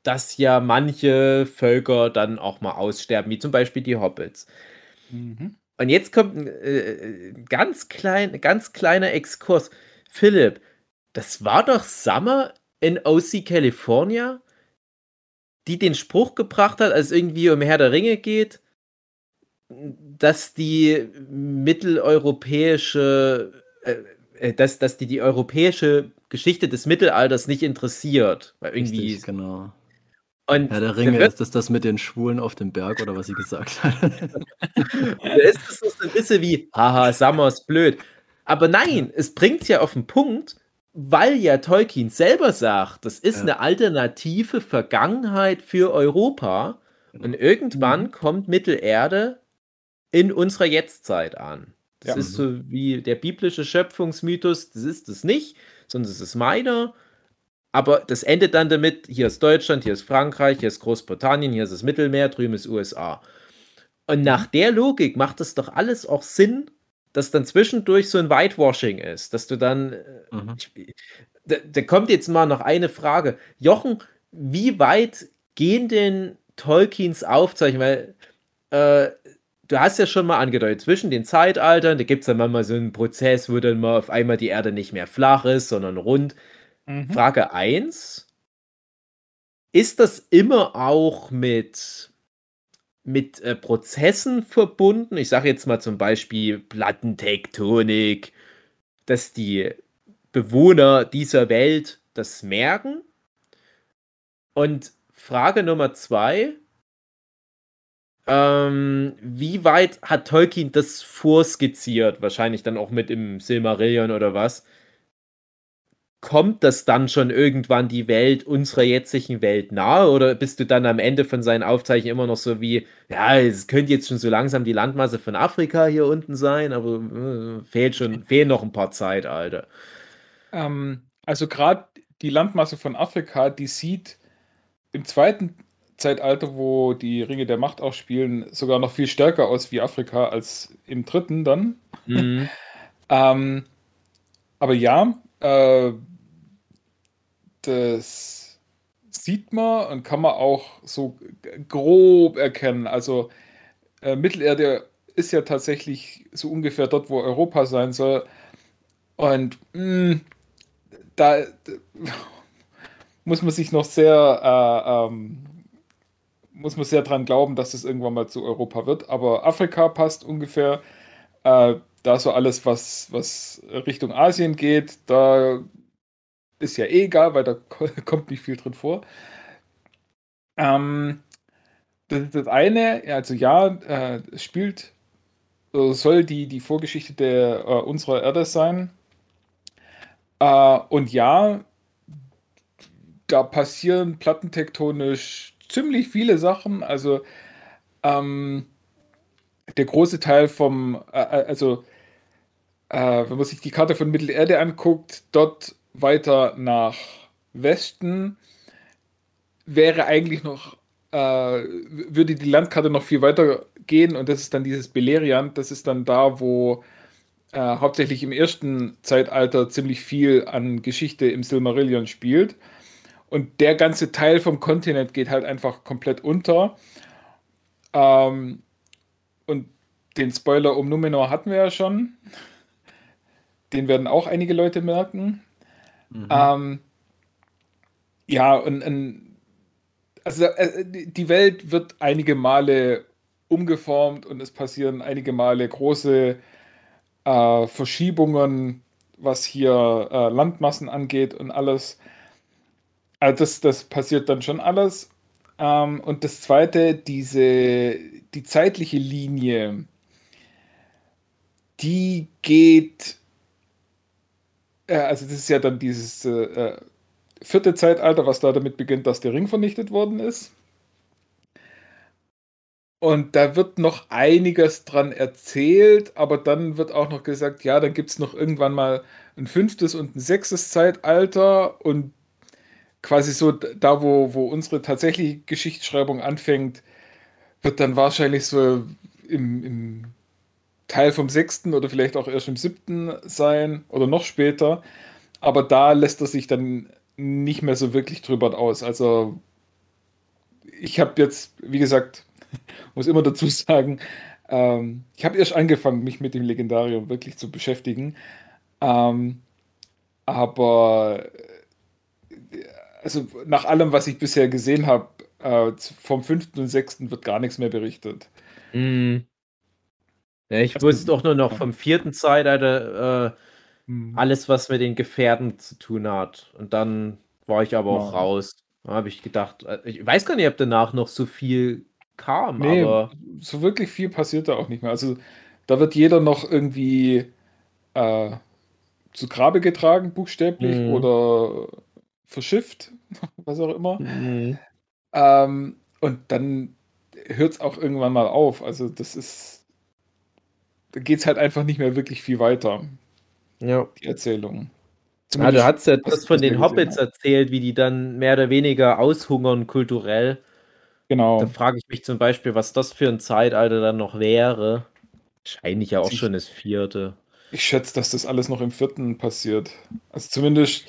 dass ja manche Völker dann auch mal aussterben, wie zum Beispiel die Hobbits. Mhm. Und jetzt kommt ein äh, ganz, klein, ganz kleiner Exkurs. Philipp, das war doch Summer in OC California? die den Spruch gebracht hat, als es irgendwie um Herr der Ringe geht, dass die mitteleuropäische, äh, äh, dass, dass die die europäische Geschichte des Mittelalters nicht interessiert. Weil irgendwie Richtig, genau. Und Herr der Ringe, ist das das mit den Schwulen auf dem Berg oder was sie gesagt hat? da ist es so ein bisschen wie, haha, Summer ist blöd. Aber nein, es bringt es ja auf den Punkt, weil ja Tolkien selber sagt, das ist ja. eine alternative Vergangenheit für Europa. Genau. Und irgendwann mhm. kommt Mittelerde in unserer Jetztzeit an. Das ja. ist so wie der biblische Schöpfungsmythos, das ist es nicht, sondern es ist meiner. Aber das endet dann damit, hier ist Deutschland, hier ist Frankreich, hier ist Großbritannien, hier ist das Mittelmeer, drüben ist USA. Und nach mhm. der Logik macht es doch alles auch Sinn, dass dann zwischendurch so ein Whitewashing ist, dass du dann. Äh, mhm. Ich, da, da, kommt jetzt mal noch eine Frage. Jochen, wie weit gehen denn Tolkiens Aufzeichnungen? Weil äh, du hast ja schon mal angedeutet, zwischen den Zeitaltern, da gibt es dann manchmal so einen Prozess, wo dann mal auf einmal die Erde nicht mehr flach ist, sondern rund. Mhm. Frage 1. Ist das immer auch mit mit äh, Prozessen verbunden. Ich sage jetzt mal zum Beispiel Plattentektonik, dass die Bewohner dieser Welt das merken. Und Frage Nummer zwei. Ähm, wie weit hat Tolkien das vorskizziert? Wahrscheinlich dann auch mit im Silmarillion oder was? Kommt das dann schon irgendwann die Welt unserer jetzigen Welt nahe oder bist du dann am Ende von seinen Aufzeichnungen immer noch so wie, ja, es könnte jetzt schon so langsam die Landmasse von Afrika hier unten sein, aber äh, fehlt schon, fehlen noch ein paar Zeitalter. Ähm, also gerade die Landmasse von Afrika, die sieht im zweiten Zeitalter, wo die Ringe der Macht auch spielen, sogar noch viel stärker aus wie Afrika als im dritten dann. Mhm. ähm, aber ja, äh, das sieht man und kann man auch so grob erkennen. Also äh, Mittelerde ist ja tatsächlich so ungefähr dort, wo Europa sein soll. Und mh, da, da, muss man sich noch sehr, äh, ähm, muss man sehr dran glauben, dass es irgendwann mal zu Europa wird. Aber Afrika passt ungefähr. Äh, da so alles, was, was Richtung Asien geht, da ist ja eh egal, weil da kommt nicht viel drin vor. Ähm, das ist das eine, also ja, äh, spielt, also soll die, die Vorgeschichte der, äh, unserer Erde sein. Äh, und ja, da passieren plattentektonisch ziemlich viele Sachen. Also ähm, der große Teil vom, äh, äh also äh, wenn man sich die Karte von Mittelerde anguckt, dort weiter nach Westen wäre eigentlich noch, äh, würde die Landkarte noch viel weiter gehen und das ist dann dieses Beleriand, das ist dann da, wo äh, hauptsächlich im ersten Zeitalter ziemlich viel an Geschichte im Silmarillion spielt. Und der ganze Teil vom Kontinent geht halt einfach komplett unter. Ähm, den Spoiler um Numenor hatten wir ja schon. Den werden auch einige Leute merken. Mhm. Ähm, ja, und, und also äh, die Welt wird einige Male umgeformt und es passieren einige Male große äh, Verschiebungen, was hier äh, Landmassen angeht und alles. Also das, das passiert dann schon alles. Ähm, und das zweite, diese, die zeitliche Linie, die geht äh, also das ist ja dann dieses äh, äh, vierte Zeitalter, was da damit beginnt, dass der Ring vernichtet worden ist. Und da wird noch einiges dran erzählt, aber dann wird auch noch gesagt, ja, dann gibt es noch irgendwann mal ein fünftes und ein sechstes Zeitalter und quasi so da, wo, wo unsere tatsächliche Geschichtsschreibung anfängt, wird dann wahrscheinlich so im, im Teil vom sechsten oder vielleicht auch erst im siebten sein oder noch später. Aber da lässt er sich dann nicht mehr so wirklich drüber aus. Also ich habe jetzt, wie gesagt, muss immer dazu sagen, ähm, ich habe erst angefangen, mich mit dem Legendarium wirklich zu beschäftigen. Ähm, aber also nach allem, was ich bisher gesehen habe, äh, vom fünften und sechsten wird gar nichts mehr berichtet. Mm. Ja, ich wusste doch nur noch vom vierten Zeitalter äh, hm. alles, was mit den Gefährten zu tun hat. Und dann war ich aber auch ja. raus. Da habe ich gedacht, äh, ich weiß gar nicht, ob danach noch so viel kam, nee, aber. So wirklich viel passiert da auch nicht mehr. Also da wird jeder noch irgendwie äh, zu Grabe getragen, buchstäblich, mhm. oder verschifft, was auch immer. Mhm. Ähm, und dann hört es auch irgendwann mal auf. Also das ist, da geht es halt einfach nicht mehr wirklich viel weiter. Ja. Die Erzählung. ja, du hast ja das von den Hobbits erzählt, wie die dann mehr oder weniger aushungern kulturell. Genau. Da frage ich mich zum Beispiel, was das für ein Zeitalter dann noch wäre. Wahrscheinlich ja auch ich, schon das vierte. Ich schätze, dass das alles noch im vierten passiert. Also zumindest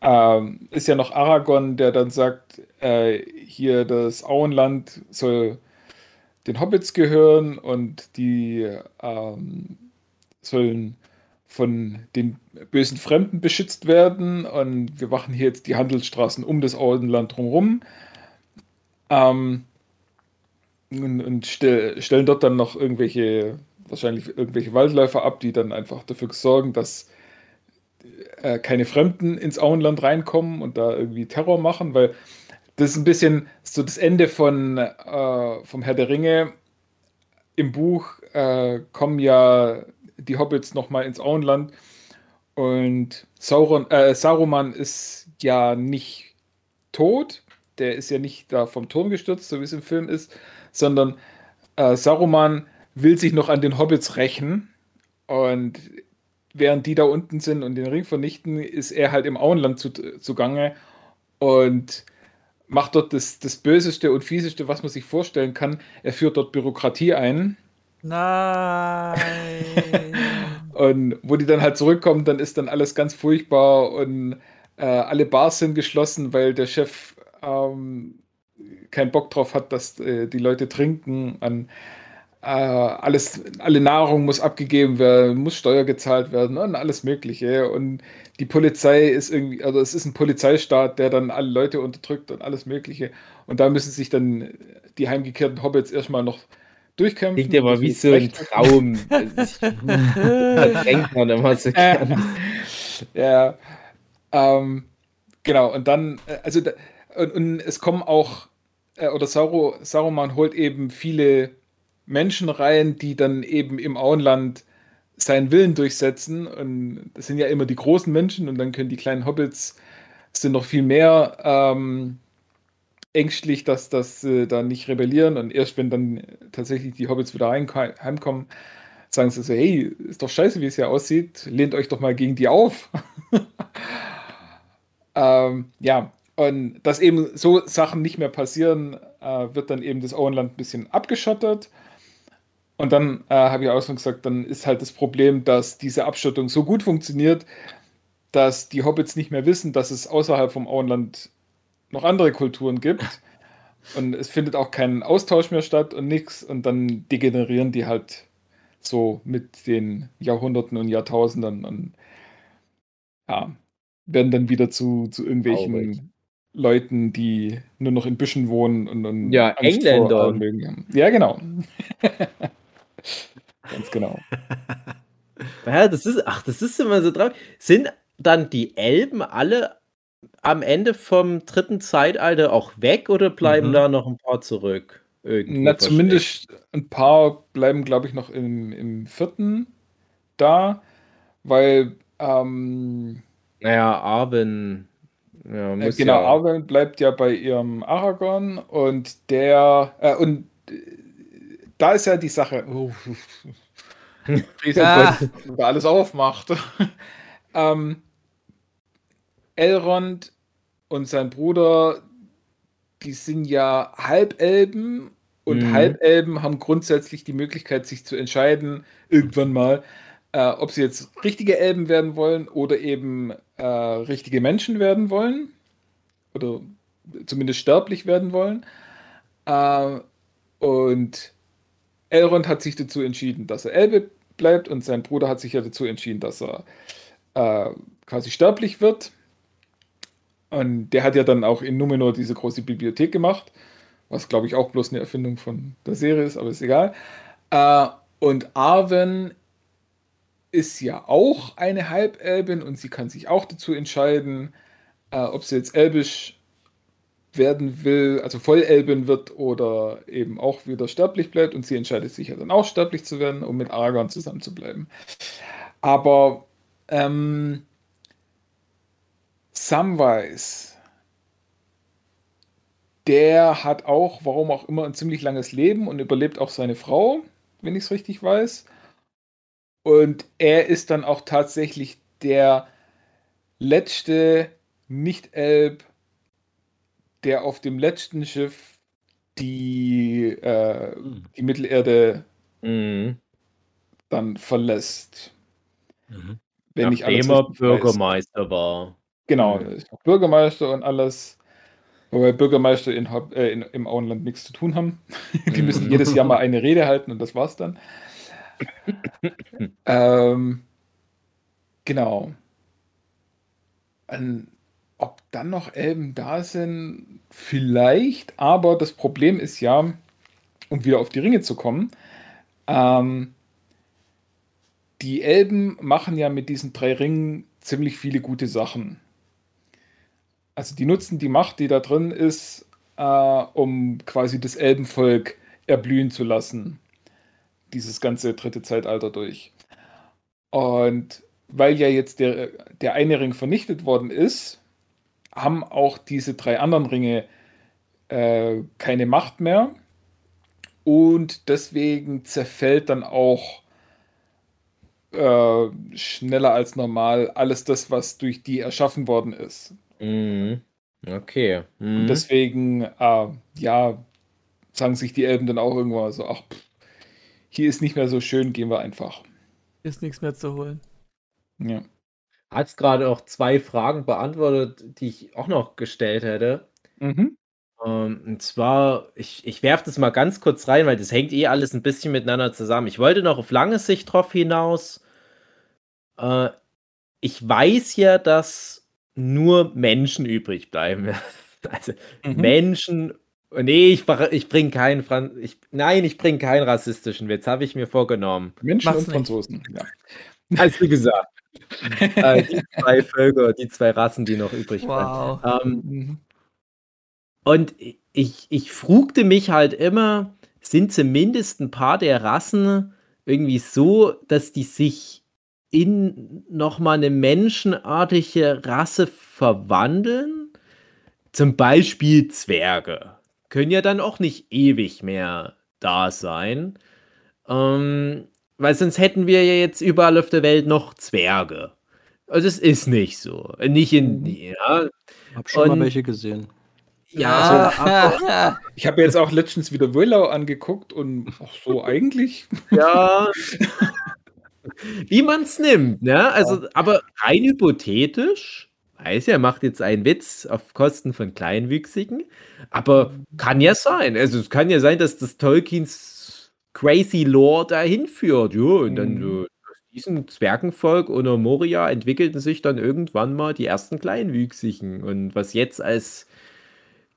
ähm, ist ja noch Aragorn, der dann sagt, äh, hier das Auenland soll den Hobbits gehören und die ähm, sollen von den bösen Fremden beschützt werden. Und wir machen hier jetzt die Handelsstraßen um das Auenland drumherum. Ähm, und, und stell, stellen dort dann noch irgendwelche, wahrscheinlich irgendwelche Waldläufer ab, die dann einfach dafür sorgen, dass äh, keine Fremden ins Auenland reinkommen und da irgendwie Terror machen, weil das ist ein bisschen so das Ende von äh, vom Herr der Ringe. Im Buch äh, kommen ja die Hobbits nochmal ins Auenland. Und Sauron, äh, Saruman ist ja nicht tot, der ist ja nicht da vom Turm gestürzt, so wie es im Film ist, sondern äh, Saruman will sich noch an den Hobbits rächen. Und während die da unten sind und den Ring vernichten, ist er halt im Auenland zu, zugange. Und macht dort das, das Böseste und Fieseste, was man sich vorstellen kann. Er führt dort Bürokratie ein. Nein. und wo die dann halt zurückkommen, dann ist dann alles ganz furchtbar und äh, alle Bars sind geschlossen, weil der Chef ähm, keinen Bock drauf hat, dass äh, die Leute trinken. Äh, alles, alle Nahrung muss abgegeben werden, muss Steuer gezahlt werden und alles Mögliche. Und die Polizei ist irgendwie, also es ist ein Polizeistaat, der dann alle Leute unterdrückt und alles Mögliche. Und da müssen sich dann die heimgekehrten Hobbits erstmal noch durchkämpfen. Klingt ja mal wie so ein Traum. da denkt man immer so ja. Ähm, genau, und dann, äh, also, und, und es kommen auch, äh, oder Sauro, Saruman holt eben viele Menschen rein, die dann eben im Auenland seinen Willen durchsetzen. Und das sind ja immer die großen Menschen und dann können die kleinen Hobbits sind noch viel mehr ähm, ängstlich, dass das äh, da nicht rebellieren. Und erst wenn dann tatsächlich die Hobbits wieder heimkommen, sagen sie so, hey, ist doch scheiße, wie es hier aussieht, lehnt euch doch mal gegen die auf. ähm, ja, und dass eben so Sachen nicht mehr passieren, äh, wird dann eben das Auenland ein bisschen abgeschottet. Und dann äh, habe ich auch schon gesagt, dann ist halt das Problem, dass diese Abschottung so gut funktioniert, dass die Hobbits nicht mehr wissen, dass es außerhalb vom Auenland noch andere Kulturen gibt. Und es findet auch kein Austausch mehr statt und nichts. Und dann degenerieren die halt so mit den Jahrhunderten und Jahrtausenden und ja, werden dann wieder zu, zu irgendwelchen Traurig. Leuten, die nur noch in Büschen wohnen und, und ja, Angst Engländer. Ja, genau. Ganz genau. Ja, das ist, ach, das ist immer so traurig. Sind dann die Elben alle am Ende vom dritten Zeitalter auch weg oder bleiben mhm. da noch ein paar zurück? Na, zumindest ein paar bleiben, glaube ich, noch im, im vierten da, weil. Ähm, naja, Arwen. Ja, äh, genau, ja. Arwen bleibt ja bei ihrem Aragorn und der. Äh, und da ist ja die Sache. Oh, ah. alles aufmacht. Ähm, Elrond und sein Bruder, die sind ja Halbelben und mhm. Halbelben haben grundsätzlich die Möglichkeit, sich zu entscheiden, irgendwann mal, äh, ob sie jetzt richtige Elben werden wollen oder eben äh, richtige Menschen werden wollen. Oder zumindest sterblich werden wollen. Äh, und Elrond hat sich dazu entschieden, dass er Elbe bleibt und sein Bruder hat sich ja dazu entschieden, dass er äh, quasi sterblich wird. Und der hat ja dann auch in Numenor diese große Bibliothek gemacht, was glaube ich auch bloß eine Erfindung von der Serie ist, aber ist egal. Äh, und Arwen ist ja auch eine Halbelbin und sie kann sich auch dazu entscheiden, äh, ob sie jetzt elbisch werden will, also Vollelbin wird oder eben auch wieder sterblich bleibt und sie entscheidet sich ja dann auch sterblich zu werden, um mit Aragorn zusammen zu bleiben. Aber ähm, Samwise, der hat auch, warum auch immer, ein ziemlich langes Leben und überlebt auch seine Frau, wenn ich es richtig weiß. Und er ist dann auch tatsächlich der letzte Nicht-Elb, der auf dem letzten Schiff die, äh, hm. die Mittelerde mhm. dann verlässt. Mhm. Wenn Nachdem ich er Bürgermeister weiß. war. Genau, mhm. Bürgermeister und alles. Wobei Bürgermeister in, äh, in, im Auenland nichts zu tun haben. die müssen mhm. jedes Jahr mal eine Rede halten und das war's dann. ähm, genau. An, ob dann noch Elben da sind, vielleicht, aber das Problem ist ja, um wieder auf die Ringe zu kommen, ähm, die Elben machen ja mit diesen drei Ringen ziemlich viele gute Sachen. Also die nutzen die Macht, die da drin ist, äh, um quasi das Elbenvolk erblühen zu lassen. Dieses ganze dritte Zeitalter durch. Und weil ja jetzt der, der eine Ring vernichtet worden ist, haben auch diese drei anderen Ringe äh, keine Macht mehr. Und deswegen zerfällt dann auch äh, schneller als normal alles das, was durch die erschaffen worden ist. Mhm. Okay. Mhm. Und deswegen, äh, ja, sagen sich die Elben dann auch irgendwann so, ach, pff, hier ist nicht mehr so schön, gehen wir einfach. Ist nichts mehr zu holen. Ja hat gerade auch zwei Fragen beantwortet, die ich auch noch gestellt hätte. Mhm. Ähm, und zwar, ich, ich werfe das mal ganz kurz rein, weil das hängt eh alles ein bisschen miteinander zusammen. Ich wollte noch auf lange Sicht drauf hinaus. Äh, ich weiß ja, dass nur Menschen übrig bleiben. also mhm. Menschen. Nee, ich, ich bringe keinen Franz. Ich, nein, ich bringe keinen rassistischen Witz, habe ich mir vorgenommen. Menschen Mach's und nicht. Franzosen. Ja. Also wie gesagt äh, die zwei Völker, die zwei Rassen, die noch übrig wow. waren. Ähm, mhm. und ich, ich frugte mich halt immer, sind zumindest ein paar der Rassen irgendwie so, dass die sich in nochmal eine menschenartige Rasse verwandeln? Zum Beispiel Zwerge. Können ja dann auch nicht ewig mehr da sein. Ähm, weil sonst hätten wir ja jetzt überall auf der Welt noch Zwerge. Also es ist nicht so. Nicht in. Mhm. Ja. Hab schon Und, mal welche gesehen. Ja, also, ich habe jetzt auch letztens wieder Willow angeguckt und ach so eigentlich. Ja. Wie man es nimmt, ne? Also, aber rein hypothetisch, weiß ja, macht jetzt einen Witz auf Kosten von Kleinwüchsigen, aber kann ja sein. Also es kann ja sein, dass das Tolkiens crazy Lore dahin führt. Ja, und dann mhm. aus diesem Zwergenvolk unter Moria entwickelten sich dann irgendwann mal die ersten Kleinwüchsigen. Und was jetzt als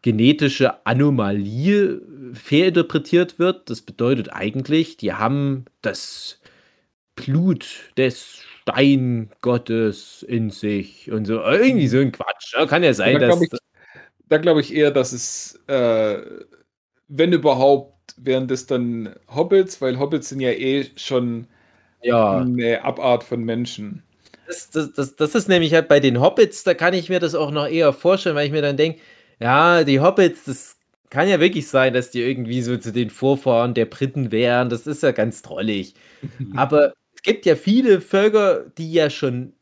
genetische Anomalie fehlinterpretiert wird, das bedeutet eigentlich, die haben das Blut des Steingottes in sich und so. Irgendwie so ein Quatsch. Da kann ja sein, da dass. Ich, da glaube ich eher, dass es, äh, wenn überhaupt, wären das dann Hobbits, weil Hobbits sind ja eh schon ja. eine Abart von Menschen. Das, das, das, das ist nämlich halt bei den Hobbits, da kann ich mir das auch noch eher vorstellen, weil ich mir dann denke, ja, die Hobbits, das kann ja wirklich sein, dass die irgendwie so zu den Vorfahren der Briten wären. Das ist ja ganz trollig. Aber es gibt ja viele Völker, die ja schon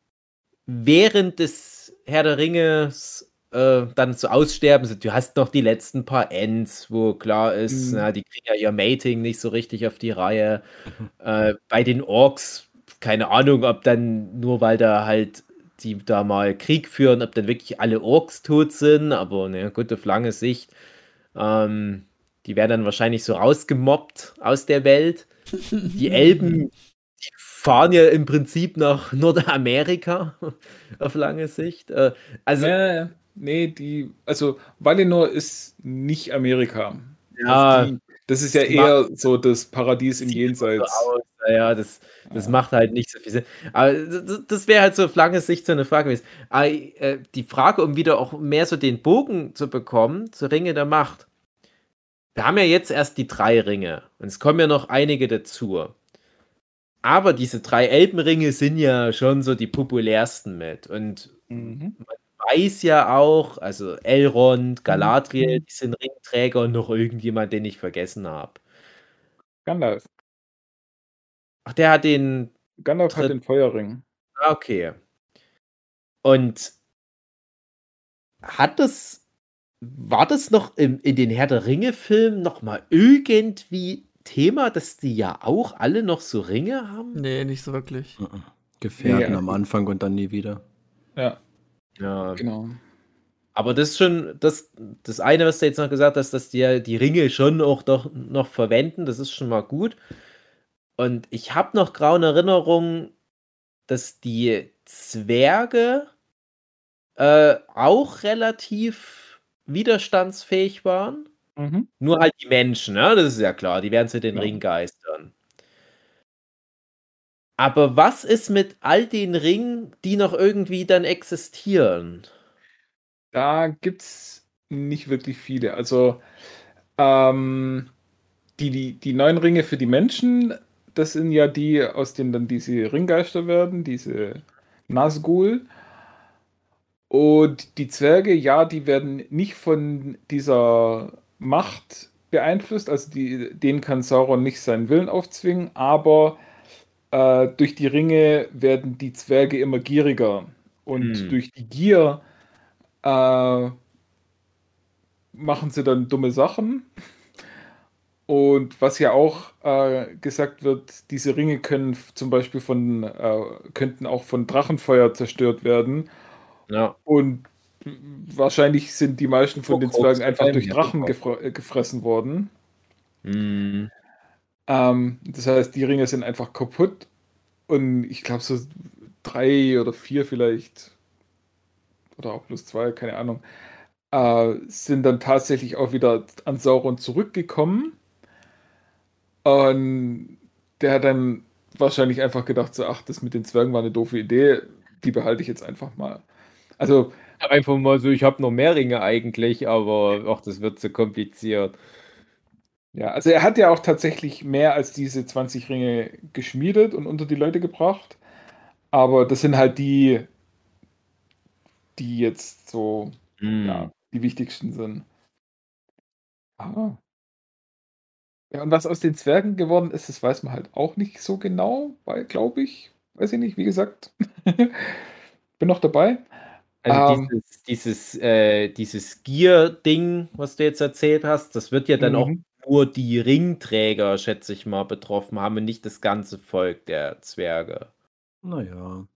während des Herr der Ringes äh, dann so aussterben. So, du hast noch die letzten paar Ends, wo klar ist, mhm. na, die kriegen ja ihr Mating nicht so richtig auf die Reihe. Äh, bei den Orks, keine Ahnung, ob dann nur weil da halt die da mal Krieg führen, ob dann wirklich alle Orks tot sind, aber ne, gut, auf lange Sicht. Ähm, die werden dann wahrscheinlich so rausgemobbt aus der Welt. Die Elben die fahren ja im Prinzip nach Nordamerika auf lange Sicht. Äh, also, ja, nee, die, also Valinor ist nicht Amerika. Ja, die, das ist ja eher so das Paradies im Jenseits. So ja, das, das ja. macht halt nicht so viel Sinn. Aber das, das wäre halt so auf lange Sicht so eine Frage gewesen. Aber, äh, die Frage, um wieder auch mehr so den Bogen zu bekommen, zu Ringe der Macht. Wir haben ja jetzt erst die drei Ringe und es kommen ja noch einige dazu. Aber diese drei Elbenringe sind ja schon so die populärsten mit. Und mhm. man weiß ja auch, also Elrond, Galadriel, mhm. die sind Ringträger und noch irgendjemand, den ich vergessen habe. Gandalf. Ach, der hat den. Gandalf hat den Feuerring. Ah, okay. Und hat das. War das noch im, in den Herr der Ringe-Filmen nochmal irgendwie Thema, dass die ja auch alle noch so Ringe haben? Nee, nicht so wirklich. Gefährten nee, am Anfang und dann nie wieder. Ja. Ja. Genau. Aber das ist schon das, das eine, was du jetzt noch gesagt hast, dass die die Ringe schon auch doch noch verwenden, das ist schon mal gut. Und ich habe noch graue Erinnerungen, dass die Zwerge äh, auch relativ widerstandsfähig waren. Mhm. Nur halt die Menschen, ne? Das ist ja klar, die werden zu den ja. Ringgeistern. Aber was ist mit all den Ringen, die noch irgendwie dann existieren? Da gibt es nicht wirklich viele. Also, ähm, die, die, die neuen Ringe für die Menschen, das sind ja die, aus denen dann diese Ringgeister werden, diese Nazgul. Und die Zwerge, ja, die werden nicht von dieser Macht beeinflusst, also die, denen kann Sauron nicht seinen Willen aufzwingen, aber äh, durch die Ringe werden die Zwerge immer gieriger. Und hm. durch die Gier äh, machen sie dann dumme Sachen. Und was ja auch äh, gesagt wird, diese Ringe können zum Beispiel von, äh, könnten auch von Drachenfeuer zerstört werden. Ja. Und wahrscheinlich sind die meisten von den Zwergen einfach durch Drachen gefre gefressen worden. Mm. Ähm, das heißt, die Ringe sind einfach kaputt. Und ich glaube, so drei oder vier vielleicht, oder auch plus zwei, keine Ahnung, äh, sind dann tatsächlich auch wieder an Sauron zurückgekommen. Und der hat dann wahrscheinlich einfach gedacht, so, ach, das mit den Zwergen war eine doofe Idee, die behalte ich jetzt einfach mal. Also. Einfach mal so, ich habe noch mehr Ringe eigentlich, aber ach, das wird zu kompliziert. Ja, also er hat ja auch tatsächlich mehr als diese 20 Ringe geschmiedet und unter die Leute gebracht. Aber das sind halt die, die jetzt so, mm. ja, die wichtigsten sind. Ah. Ja, und was aus den Zwergen geworden ist, das weiß man halt auch nicht so genau, weil, glaube ich, weiß ich nicht, wie gesagt, bin noch dabei. Also ähm, dieses, dieses, äh, dieses Gier-Ding, was du jetzt erzählt hast, das wird ja dann auch mhm. Nur die Ringträger, schätze ich mal, betroffen haben und nicht das ganze Volk der Zwerge. Naja.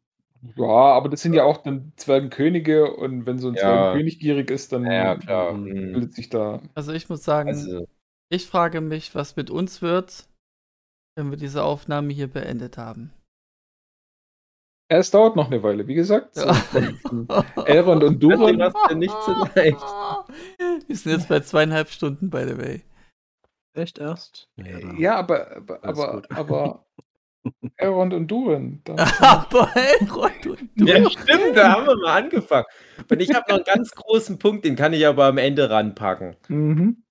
Ja, aber das sind ja auch dann Zwergenkönige und wenn so ein ja. Zwergenkönig gierig ist, dann ja, klar. Mhm. bildet sich da. Also ich muss sagen, also, ich frage mich, was mit uns wird, wenn wir diese Aufnahme hier beendet haben. Es dauert noch eine Weile, wie gesagt. Von Elrond und Duron. nicht so leicht. Wir sind jetzt bei zweieinhalb Stunden, by the way. Echt erst? Ja, ja aber, aber, aber, aber Elrond und Durin. aber Elrond und Durin. Ja, stimmt, da haben wir mal angefangen. Und ich habe noch einen ganz großen Punkt, den kann ich aber am Ende ranpacken. Mhm.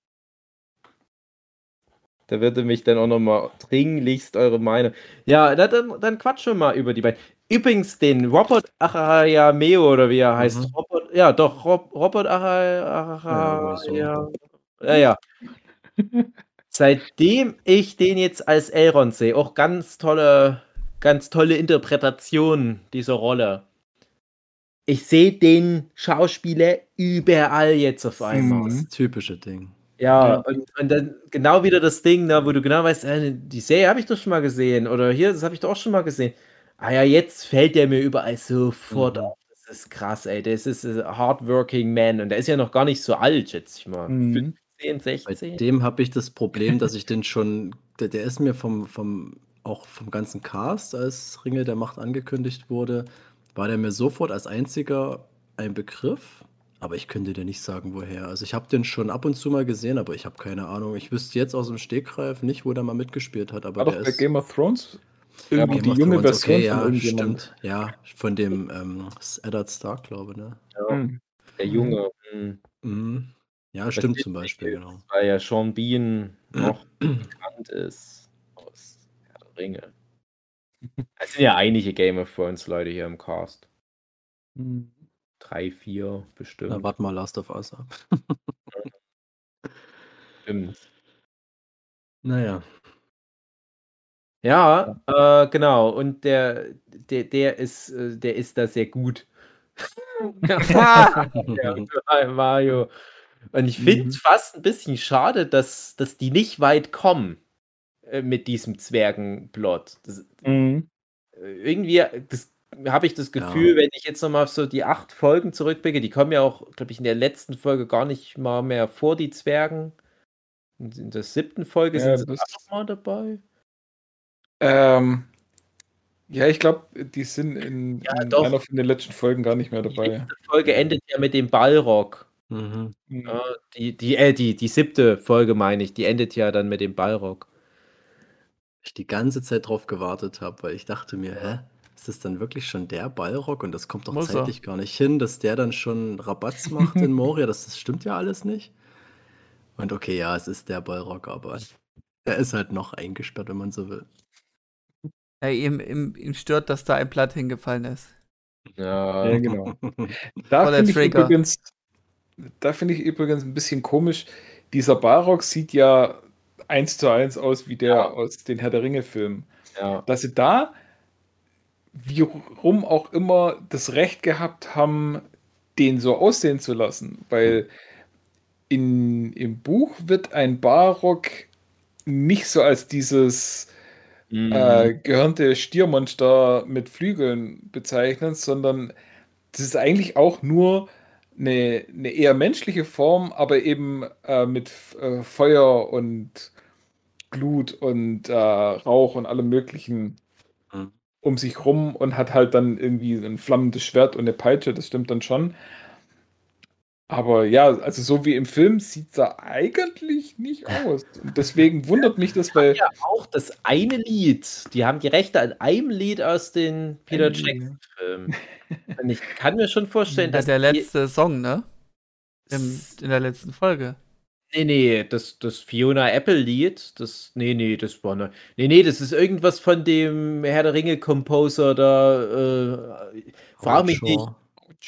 Da würde mich dann auch nochmal dringlichst eure Meinung. Ja, dann, dann quatschen wir mal über die beiden. Übrigens, den Robert Achayameo oder wie er heißt. Mhm. Robert, ja, doch, Rob, Robert Achayameo. Ja, ja, ja. Seitdem ich den jetzt als Elrond sehe, auch ganz tolle, ganz tolle Interpretation dieser Rolle. ich sehe den Schauspieler überall jetzt auf einmal. Das typische Ding. Ja, ja. Und, und, dann genau wieder das Ding, ne, wo du genau weißt, äh, die Serie habe ich doch schon mal gesehen. Oder hier, das habe ich doch auch schon mal gesehen. Ah ja, jetzt fällt der mir überall sofort mhm. auf. Das ist krass, ey. Das ist ein hardworking man. Und der ist ja noch gar nicht so alt, schätze ich mal. Mhm. 15, 16. Bei dem habe ich das Problem, dass ich den schon, der, der ist mir vom, vom, auch vom ganzen Cast, als Ringe der Macht angekündigt wurde, war der mir sofort als einziger ein Begriff. Aber ich könnte dir nicht sagen, woher. Also ich habe den schon ab und zu mal gesehen, aber ich habe keine Ahnung. Ich wüsste jetzt aus dem Stegreif nicht, wo der mal mitgeschspielt hat. Aber war der doch bei Game of Thrones irgendwie die junge Thrones, Version okay, von ja, stimmt. Ja, von dem ähm, Eddard Stark, glaube ich, ne? Ja, hm. der Junge. Mhm. Mhm. Ja, das stimmt zum Beispiel, genau. Weil ja Sean Bean noch bekannt ist aus Herr der Ringe. Es sind ja einige Game of Thrones Leute hier im Cast. Mhm. Drei, vier bestimmt. Na, warte mal Last of Us ab. Stimmt. Naja. Ja, äh, genau. Und der, der, der ist, äh, der ist da sehr gut. ja, Mario. Und ich finde es mhm. fast ein bisschen schade, dass, dass die nicht weit kommen äh, mit diesem Zwergenplot. Das, mhm. Äh, irgendwie, das habe ich das Gefühl, ja. wenn ich jetzt nochmal auf so die acht Folgen zurückblicke, die kommen ja auch, glaube ich, in der letzten Folge gar nicht mal mehr vor, die Zwergen. In der siebten Folge ja, sind sie auch mal dabei. Ähm, ja, ich glaube, die sind in, ja, in einer von den letzten Folgen gar nicht mehr dabei. Die Folge endet ja mit dem Ballrock. Mhm. Ja, die, die, äh, die, die siebte Folge meine ich, die endet ja dann mit dem Ballrock. Ich die ganze Zeit drauf gewartet habe, weil ich dachte mir, hä? Ist das dann wirklich schon der Ballrock? Und das kommt doch Muss zeitlich er. gar nicht hin, dass der dann schon Rabatz macht in Moria. Das, das stimmt ja alles nicht. Und okay, ja, es ist der Ballrock, aber er ist halt noch eingesperrt, wenn man so will. Ja, ihm, ihm, ihm stört, dass da ein Blatt hingefallen ist. Ja, ja genau. da finde ich, übrigens, da find ich übrigens ein bisschen komisch. Dieser Barrock sieht ja eins zu eins aus wie der ja. aus den Herr der Ringe-Filmen. Ja. Dass sie da, wie rum auch immer, das Recht gehabt haben, den so aussehen zu lassen. Weil in, im Buch wird ein Barrock nicht so als dieses mhm. äh, gehörnte Stiermonster mit Flügeln bezeichnet, sondern das ist eigentlich auch nur eine, eine eher menschliche Form, aber eben äh, mit äh, Feuer und Glut und äh, Rauch und allem Möglichen mhm. um sich rum und hat halt dann irgendwie ein flammendes Schwert und eine Peitsche, das stimmt dann schon. Aber ja, also so wie im Film sieht er eigentlich nicht aus. Und deswegen wundert mich das, weil. Ja, auch das eine Lied. Die haben die Rechte an einem Lied aus den Peter Jackson-Filmen. Und ich kann mir schon vorstellen, dass. Der letzte Song, ne? Im, in der letzten Folge. Nee, nee, das, das Fiona Apple-Lied, das. Nee, nee, das war ne. Nee, nee, das ist irgendwas von dem Herr der Ringe-Composer da. Äh, frag mich nicht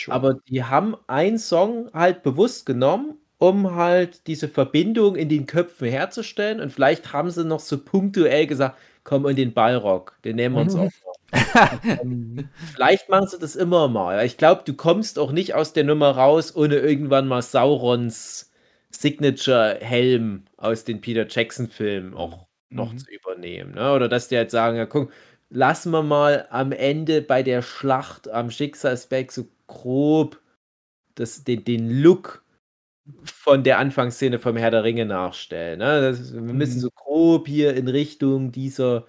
aber die haben einen Song halt bewusst genommen, um halt diese Verbindung in den Köpfen herzustellen. Und vielleicht haben sie noch so punktuell gesagt, komm in den Ballrock, den nehmen wir uns auch noch. Vielleicht machen sie das immer mal. Ich glaube, du kommst auch nicht aus der Nummer raus, ohne irgendwann mal Saurons Signature-Helm aus den Peter Jackson-Filmen auch noch mhm. zu übernehmen. Ne? Oder dass die halt sagen, ja, guck, lassen wir mal am Ende bei der Schlacht am Schicksalsberg so grob das, den, den Look von der Anfangsszene vom Herr der Ringe nachstellen. Ne? Das, wir müssen mhm. so grob hier in Richtung dieser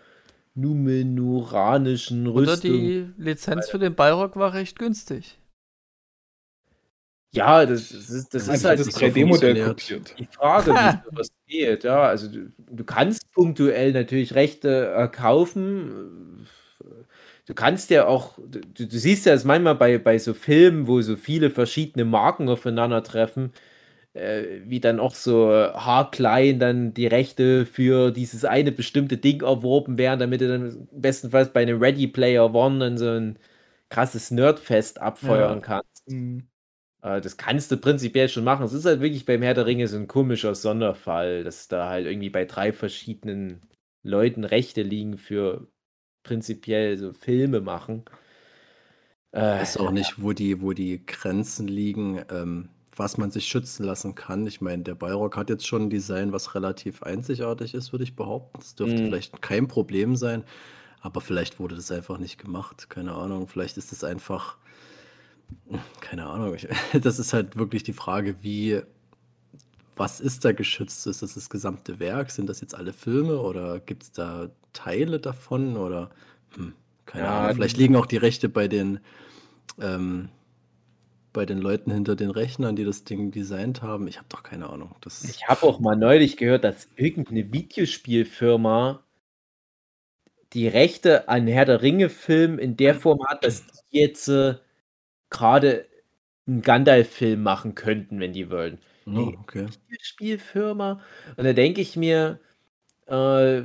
numenoranischen Rüstung. Oder die Lizenz für den Balrog war recht günstig. Ja, das, das ist, das ist halt das 3D-Modell kopiert. Die Frage, wie sowas geht. Ja, also du, du, kannst punktuell natürlich Rechte äh, kaufen du kannst ja auch, du, du siehst ja es manchmal bei, bei so Filmen, wo so viele verschiedene Marken aufeinandertreffen, äh, wie dann auch so haarklein dann die Rechte für dieses eine bestimmte Ding erworben werden, damit du dann bestenfalls bei einem Ready Player One dann so ein krasses Nerdfest abfeuern ja. kannst. Mhm. Äh, das kannst du prinzipiell schon machen. Es ist halt wirklich beim Herr der Ringe so ein komischer Sonderfall, dass da halt irgendwie bei drei verschiedenen Leuten Rechte liegen für prinzipiell so Filme machen. Äh, ich weiß auch nicht, wo die, wo die Grenzen liegen, ähm, was man sich schützen lassen kann. Ich meine, der Balrog hat jetzt schon ein Design, was relativ einzigartig ist, würde ich behaupten. Das dürfte mm. vielleicht kein Problem sein, aber vielleicht wurde das einfach nicht gemacht. Keine Ahnung. Vielleicht ist es einfach, keine Ahnung. Das ist halt wirklich die Frage, wie, was ist da geschützt? Ist das das gesamte Werk? Sind das jetzt alle Filme oder gibt es da Teile davon? Oder hm, keine ja, Ahnung. Vielleicht liegen auch die Rechte bei den ähm, bei den Leuten hinter den Rechnern, die das Ding designt haben. Ich habe doch keine Ahnung. Das ich habe auch mal neulich gehört, dass irgendeine Videospielfirma die Rechte an Herr der Ringe-Film in der Form hat, dass die jetzt äh, gerade einen Gandalf-Film machen könnten, wenn die wollen. Oh, okay. Spielfirma. Und da denke ich mir, äh,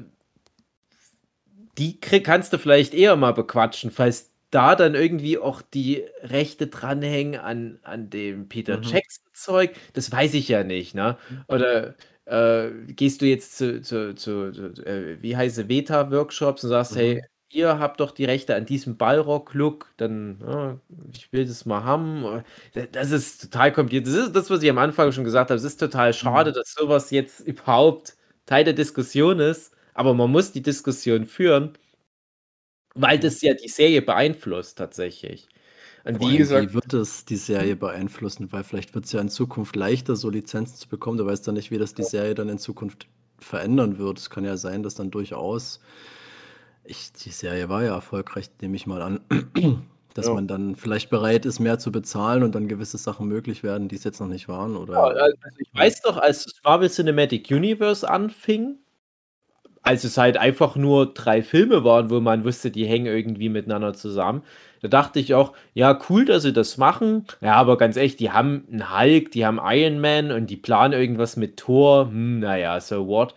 die krieg, kannst du vielleicht eher mal bequatschen, falls da dann irgendwie auch die Rechte dranhängen an, an dem Peter mhm. Jackson-Zeug. Das weiß ich ja nicht, ne? Oder äh, gehst du jetzt zu, zu, zu, zu äh, wie heißt Veta-Workshops und sagst, mhm. hey, ihr habt doch die Rechte an diesem Ballrock-Look, dann, ja, ich will das mal haben. Das ist total kompliziert. Das ist das, was ich am Anfang schon gesagt habe. Es ist total schade, mhm. dass sowas jetzt überhaupt Teil der Diskussion ist, aber man muss die Diskussion führen, weil das ja die Serie beeinflusst tatsächlich. Und wie, gesagt, wird es die Serie beeinflussen? Weil vielleicht wird es ja in Zukunft leichter, so Lizenzen zu bekommen. Du weißt ja nicht, wie das die Serie dann in Zukunft verändern wird. Es kann ja sein, dass dann durchaus ich, die Serie war ja erfolgreich, nehme ich mal an. Dass ja. man dann vielleicht bereit ist, mehr zu bezahlen und dann gewisse Sachen möglich werden, die es jetzt noch nicht waren. Oder? Ja, also ich weiß doch, als Marvel Cinematic Universe anfing, als es halt einfach nur drei Filme waren, wo man wusste, die hängen irgendwie miteinander zusammen, da dachte ich auch, ja, cool, dass sie das machen. Ja, aber ganz ehrlich, die haben einen Hulk, die haben Iron Man und die planen irgendwas mit Thor. Hm, naja, so what?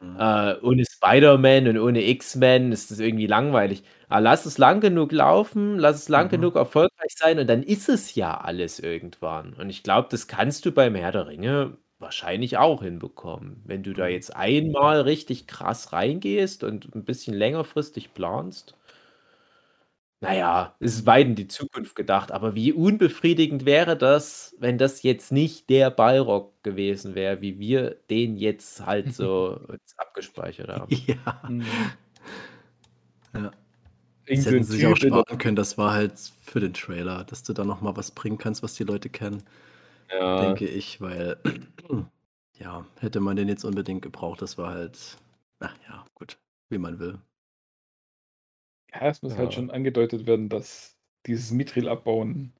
Mhm. Äh, ohne Spider-Man und ohne X-Men ist das irgendwie langweilig. Aber lass es lang genug laufen, lass es lang mhm. genug erfolgreich sein und dann ist es ja alles irgendwann. Und ich glaube, das kannst du beim Herr der Ringe wahrscheinlich auch hinbekommen. Wenn du da mhm. jetzt einmal richtig krass reingehst und ein bisschen längerfristig planst. Naja, es ist weit in die Zukunft gedacht, aber wie unbefriedigend wäre das, wenn das jetzt nicht der Ballrock gewesen wäre, wie wir den jetzt halt so abgespeichert haben. Ja. Mhm. Ja. Das hätten sie sich auch sparen können, das war halt für den Trailer, dass du da noch mal was bringen kannst, was die Leute kennen, Ja. denke ich, weil ja, hätte man den jetzt unbedingt gebraucht, das war halt, na ja, gut, wie man will. Ja, es muss halt schon angedeutet werden, dass dieses Mithril abbauen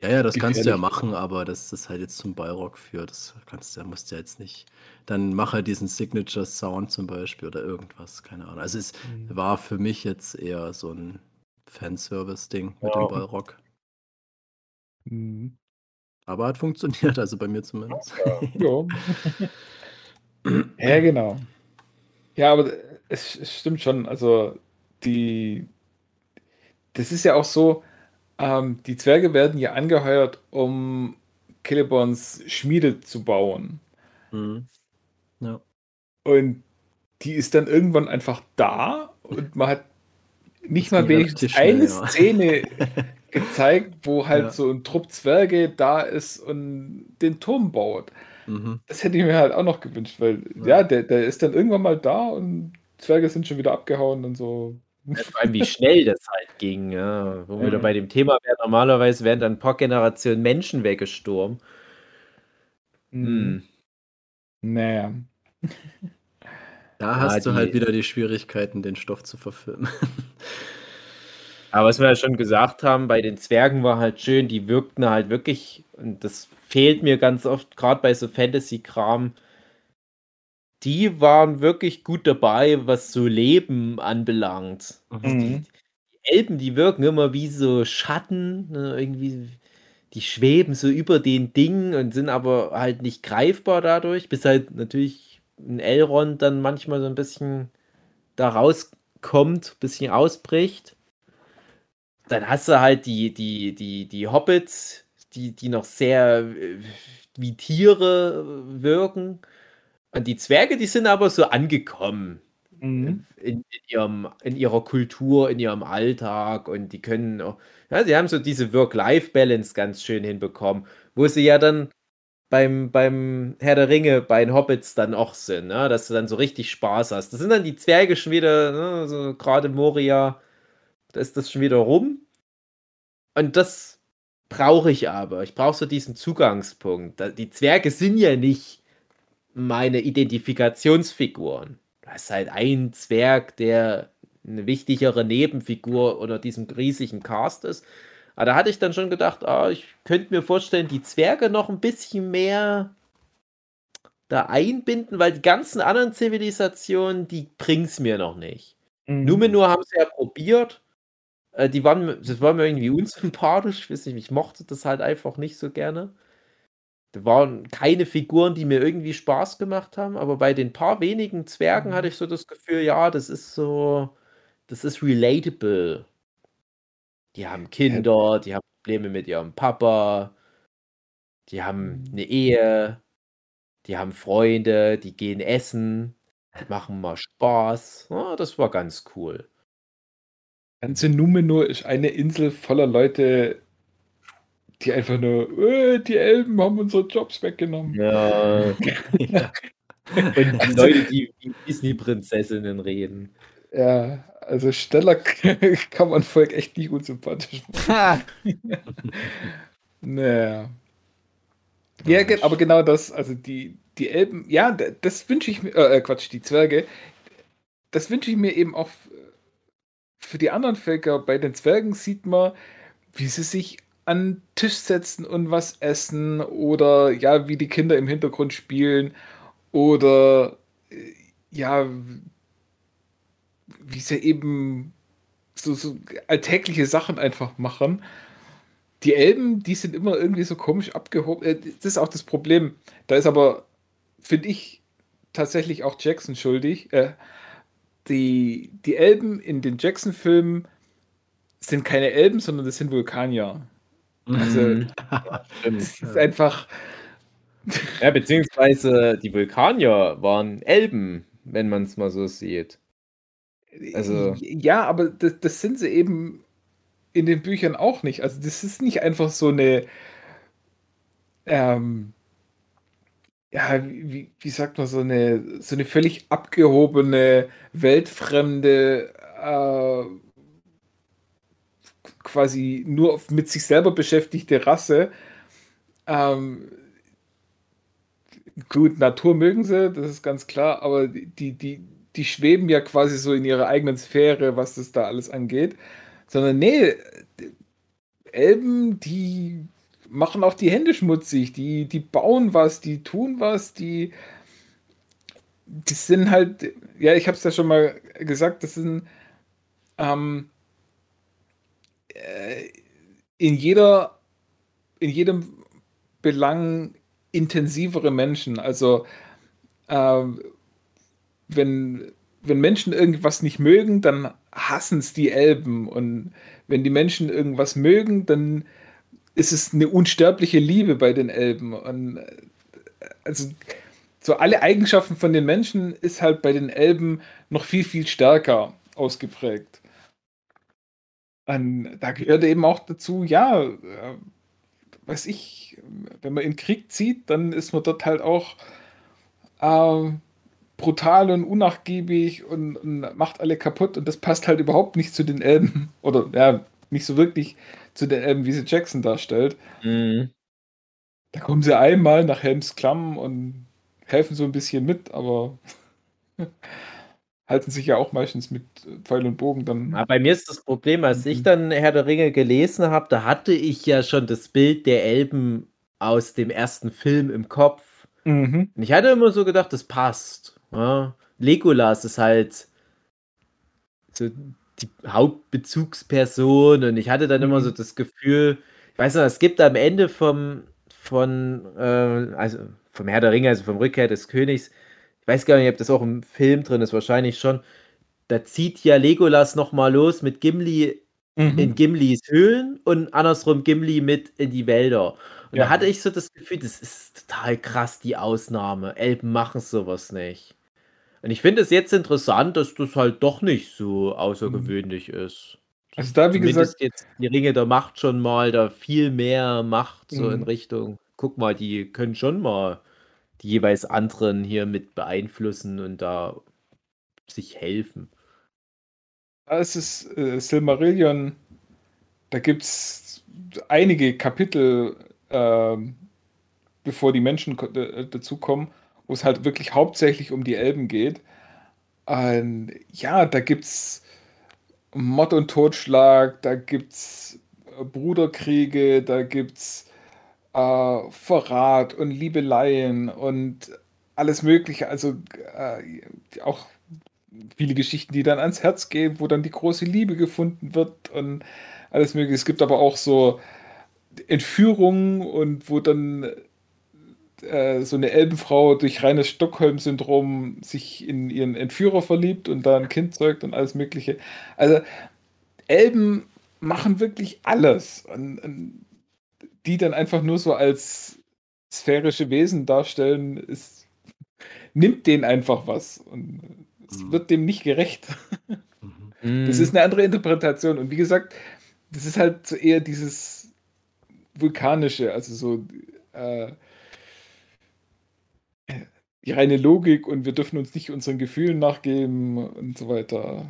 Ja, ja, das kannst du ja machen, aber dass das halt jetzt zum Balrog führt, das kannst du ja musst du ja jetzt nicht. Dann mach halt diesen Signature Sound zum Beispiel oder irgendwas, keine Ahnung. Also, es Mhm. war für mich jetzt eher so ein Fanservice-Ding mit dem Balrog. Mhm. Aber hat funktioniert, also bei mir zumindest. Ja. Ja, genau. Ja, aber es es stimmt schon. Also die, das ist ja auch so, ähm, die Zwerge werden ja angeheuert, um Celebons Schmiede zu bauen. Mhm. Ja. Und die ist dann irgendwann einfach da und man hat nicht mal wenigstens eine ja. Szene gezeigt, wo halt ja. so ein Trupp Zwerge da ist und den Turm baut. Mhm. Das hätte ich mir halt auch noch gewünscht, weil ja, ja der, der ist dann irgendwann mal da und Zwerge sind schon wieder abgehauen und so. Vor allem, wie schnell das halt ging, ja. Wo wir da bei dem Thema wären, normalerweise wären dann ein paar Generationen Menschen weggestorben. Mhm. Hm. Naja. Da hast ja, du halt wieder die Schwierigkeiten, den Stoff zu verfilmen. Aber was wir ja schon gesagt haben, bei den Zwergen war halt schön, die wirkten halt wirklich, und das fehlt mir ganz oft, gerade bei so Fantasy-Kram, die waren wirklich gut dabei, was so Leben anbelangt. Mhm. Die, die, Elben, die wirken immer wie so Schatten, ne, irgendwie, die schweben so über den Dingen und sind aber halt nicht greifbar dadurch, bis halt natürlich ein Elrond dann manchmal so ein bisschen da rauskommt, ein bisschen ausbricht. Dann hast du halt die, die, die, die Hobbits, die, die noch sehr äh, wie Tiere wirken. Und die Zwerge, die sind aber so angekommen. mhm. in, in, ihrem, in ihrer Kultur, in ihrem Alltag und die können auch, ja, sie haben so diese Work-Life-Balance ganz schön hinbekommen, wo sie ja dann beim, beim Herr der Ringe bei den Hobbits dann auch sind, ne? dass du dann so richtig Spaß hast. Das sind dann die Zwerge schon wieder, ne? so gerade Moria, ist das schon wieder rum. Und das brauche ich aber. Ich brauche so diesen Zugangspunkt. Die Zwerge sind ja nicht meine Identifikationsfiguren. Da ist halt ein Zwerg, der eine wichtigere Nebenfigur unter diesem riesigen Cast ist. Aber da hatte ich dann schon gedacht, ah, ich könnte mir vorstellen, die Zwerge noch ein bisschen mehr da einbinden, weil die ganzen anderen Zivilisationen, die bringen es mir noch nicht. Mhm. Numenor haben sie ja probiert. Äh, die waren, das war mir irgendwie unsympathisch. Ich weiß nicht, ich mochte das halt einfach nicht so gerne. Da waren keine Figuren, die mir irgendwie Spaß gemacht haben, aber bei den paar wenigen Zwergen mhm. hatte ich so das Gefühl, ja, das ist so, das ist relatable. Die haben Kinder, die haben Probleme mit ihrem Papa, die haben eine mhm. Ehe, die haben Freunde, die gehen essen, machen mal Spaß. Ja, das war ganz cool. Ganze Numenor ist eine Insel voller Leute, die einfach nur, äh, die Elben haben unsere Jobs weggenommen. Ja. ja. Und die also, Leute, die wie Disney-Prinzessinnen reden. Ja, also Stella kann man Volk echt nicht unsympathisch machen. naja. Ja, aber genau das, also die, die Elben, ja, das wünsche ich mir, äh, äh, Quatsch, die Zwerge, das wünsche ich mir eben auch für die anderen Völker. Bei den Zwergen sieht man, wie sie sich an den Tisch setzen und was essen oder ja, wie die Kinder im Hintergrund spielen oder äh, ja, wie sie eben so, so alltägliche Sachen einfach machen. Die Elben, die sind immer irgendwie so komisch abgehoben. Äh, das ist auch das Problem. Da ist aber, finde ich, tatsächlich auch Jackson schuldig. Äh, die, die Elben in den Jackson-Filmen sind keine Elben, sondern das sind Vulkanier. Also, mhm. das ist einfach. Ja, beziehungsweise die Vulkanier waren Elben, wenn man es mal so sieht. Also. Ja, aber das, das sind sie eben in den Büchern auch nicht. Also, das ist nicht einfach so eine. Ähm, ja, wie, wie sagt man, so eine, so eine völlig abgehobene, weltfremde, äh, quasi nur mit sich selber beschäftigte Rasse. Ähm, gut, Natur mögen sie, das ist ganz klar, aber die, die, die schweben ja quasi so in ihrer eigenen Sphäre, was das da alles angeht. Sondern nee, Elben, die machen auch die Hände schmutzig, die, die bauen was, die tun was, die, die sind halt, ja, ich habe es ja schon mal gesagt, das sind ähm, äh, in jeder, in jedem Belang intensivere Menschen. Also äh, wenn, wenn Menschen irgendwas nicht mögen, dann hassen es die Elben. Und wenn die Menschen irgendwas mögen, dann ist es eine unsterbliche Liebe bei den Elben. Und äh, also so alle Eigenschaften von den Menschen ist halt bei den Elben noch viel, viel stärker ausgeprägt. Und da gehört eben auch dazu, ja, äh, weiß ich, wenn man in Krieg zieht, dann ist man dort halt auch äh, brutal und unnachgiebig und, und, macht alle kaputt und das passt halt überhaupt nicht zu den Elben oder ja, nicht so wirklich zu den Elben, wie sie Jackson darstellt. Mhm. Da kommen sie einmal nach Helms Klamm und helfen so ein bisschen mit, aber halten sich ja auch meistens mit Pfeil und Bogen dann. Ja, bei mir ist das Problem, als mhm. ich dann Herr der Ringe gelesen habe, da hatte ich ja schon das Bild der Elben aus dem ersten Film im Kopf. Mhm. Und ich hatte immer so gedacht, das passt. Ja. Legolas ist halt so die Hauptbezugsperson und ich hatte dann mhm. immer so das Gefühl, ich weiß noch, es gibt am Ende vom, von, äh, also vom Herr der Ringe, also vom Rückkehr des Königs, ich weiß gar nicht, ob das auch im Film drin ist, wahrscheinlich schon, da zieht ja Legolas nochmal los mit Gimli mhm. in Gimlis Höhlen und andersrum Gimli mit in die Wälder. Und ja. da hatte ich so das Gefühl, das ist total krass, die Ausnahme. Elben machen sowas nicht. Und ich finde es jetzt interessant, dass das halt doch nicht so außergewöhnlich mhm. ist. Also da, wie Zumindest gesagt, jetzt die Ringe der Macht schon mal da viel mehr Macht so mhm. in Richtung. Guck mal, die können schon mal die jeweils anderen hier mit beeinflussen und da sich helfen. Da ist es äh, Silmarillion, da gibt es einige Kapitel, äh, bevor die Menschen äh, dazukommen, wo es halt wirklich hauptsächlich um die Elben geht. Und ja, da gibt es Mord und Totschlag, da gibt es äh, Bruderkriege, da gibt es äh, Verrat und Liebeleien und alles Mögliche. Also äh, auch viele Geschichten, die dann ans Herz gehen, wo dann die große Liebe gefunden wird und alles Mögliche. Es gibt aber auch so Entführungen und wo dann äh, so eine Elbenfrau durch reines Stockholm-Syndrom sich in ihren Entführer verliebt und da ein Kind zeugt und alles Mögliche. Also Elben machen wirklich alles. Und, und die dann einfach nur so als sphärische Wesen darstellen, ist, nimmt denen einfach was. Und es mhm. wird dem nicht gerecht. Mhm. Das ist eine andere Interpretation. Und wie gesagt, das ist halt so eher dieses vulkanische, also so äh, die reine Logik und wir dürfen uns nicht unseren Gefühlen nachgeben und so weiter.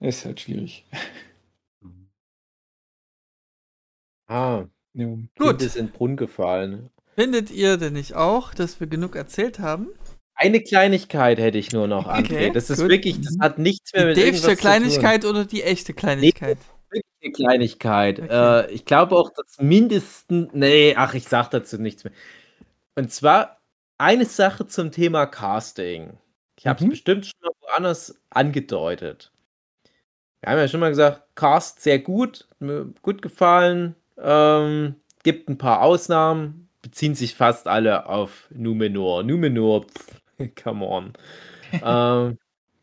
Ist halt schwierig. Ah, ja. Gut. ist in den Brunnen gefallen. Findet ihr denn nicht auch, dass wir genug erzählt haben? Eine Kleinigkeit hätte ich nur noch, André. Okay, das ist gut. wirklich, das hat nichts mehr die mit Die echte Kleinigkeit oder die echte Kleinigkeit? Nee, wirklich eine Kleinigkeit. Okay. Äh, ich glaube auch, dass mindestens. Nee, ach, ich sag dazu nichts mehr. Und zwar eine Sache zum Thema Casting. Ich habe es mhm. bestimmt schon mal woanders angedeutet. Wir haben ja schon mal gesagt, Cast sehr gut, mir gut gefallen. Ähm, gibt ein paar Ausnahmen, beziehen sich fast alle auf Numenor. Numenor, pff, come on. ähm,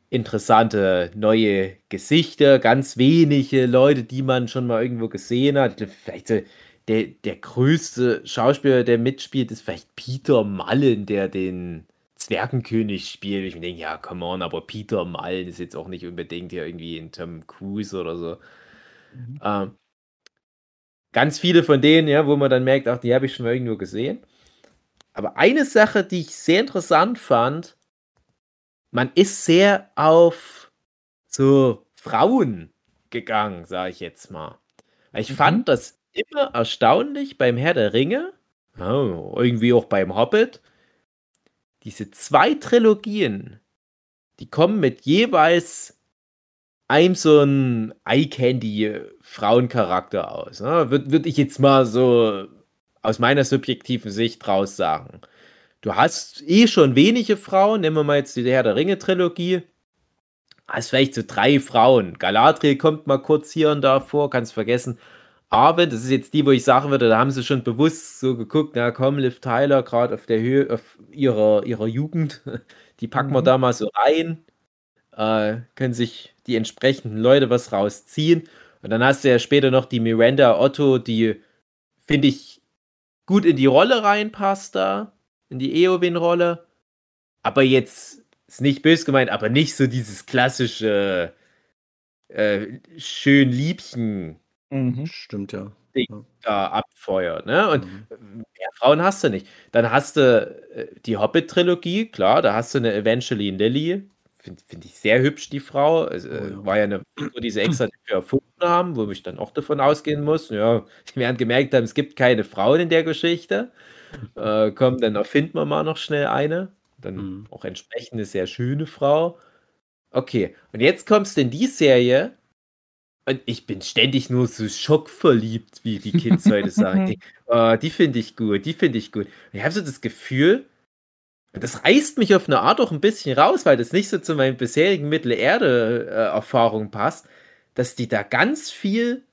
interessante neue Gesichter, ganz wenige Leute, die man schon mal irgendwo gesehen hat. Vielleicht der, der größte Schauspieler, der mitspielt, ist vielleicht Peter Mullen, der den Zwergenkönig spielt. Ich denke, ja, come on, aber Peter Mullen ist jetzt auch nicht unbedingt hier irgendwie in Tom Cruise oder so. Mhm. Ähm, ganz viele von denen, ja, wo man dann merkt, ach, die habe ich schon mal irgendwo gesehen. Aber eine Sache, die ich sehr interessant fand, man ist sehr auf so Frauen gegangen, sage ich jetzt mal. Ich mhm. fand das immer erstaunlich beim Herr der Ringe, irgendwie auch beim Hobbit, diese zwei Trilogien, die kommen mit jeweils einem so ein Eye-Candy-Frauencharakter aus. Ne? Würde würd ich jetzt mal so aus meiner subjektiven Sicht raus sagen. Du hast eh schon wenige Frauen, nehmen wir mal jetzt die Herr der Ringe-Trilogie. Hast vielleicht so drei Frauen. Galadriel kommt mal kurz hier und da vor, kannst vergessen. Arwen, das ist jetzt die, wo ich sagen würde, da haben sie schon bewusst so geguckt, na komm, Liv Tyler, gerade auf der Höhe auf ihrer, ihrer Jugend, die packen wir mhm. da mal so rein, äh, können sich die entsprechenden Leute was rausziehen. Und dann hast du ja später noch die Miranda Otto, die, finde ich, gut in die Rolle reinpasst da, in die Eowyn-Rolle. Aber jetzt, ist nicht böse gemeint, aber nicht so dieses klassische äh, schön Liebchen Mhm. Stimmt, ja. Ding da abfeuert, ne? Und Mhm. mehr Frauen hast du nicht. Dann hast du, äh, die Hobbit-Trilogie, klar, da hast du eine Evangeline Lilly. Finde find ich sehr hübsch, die Frau. Es, Oh äh, ja. war ja eine Figur, die sie extra dafür erfunden haben, wo ich dann auch davon ausgehen muss, ja, die werden gemerkt haben, es gibt keine Frauen in der Geschichte. Äh, komm, dann erfinden wir mal noch schnell eine. Dann Mhm. auch entsprechend eine sehr schöne Frau. Okay, und jetzt kommst du in die Serie und ich bin ständig nur so schockverliebt, wie die Kids heute sagen. oh, die finde ich gut, die finde ich gut. Und ich habe so das Gefühl, das reißt mich auf eine Art auch ein bisschen raus, weil das nicht so zu meinen bisherigen Mittelerde-Erfahrungen passt, dass die da ganz viel,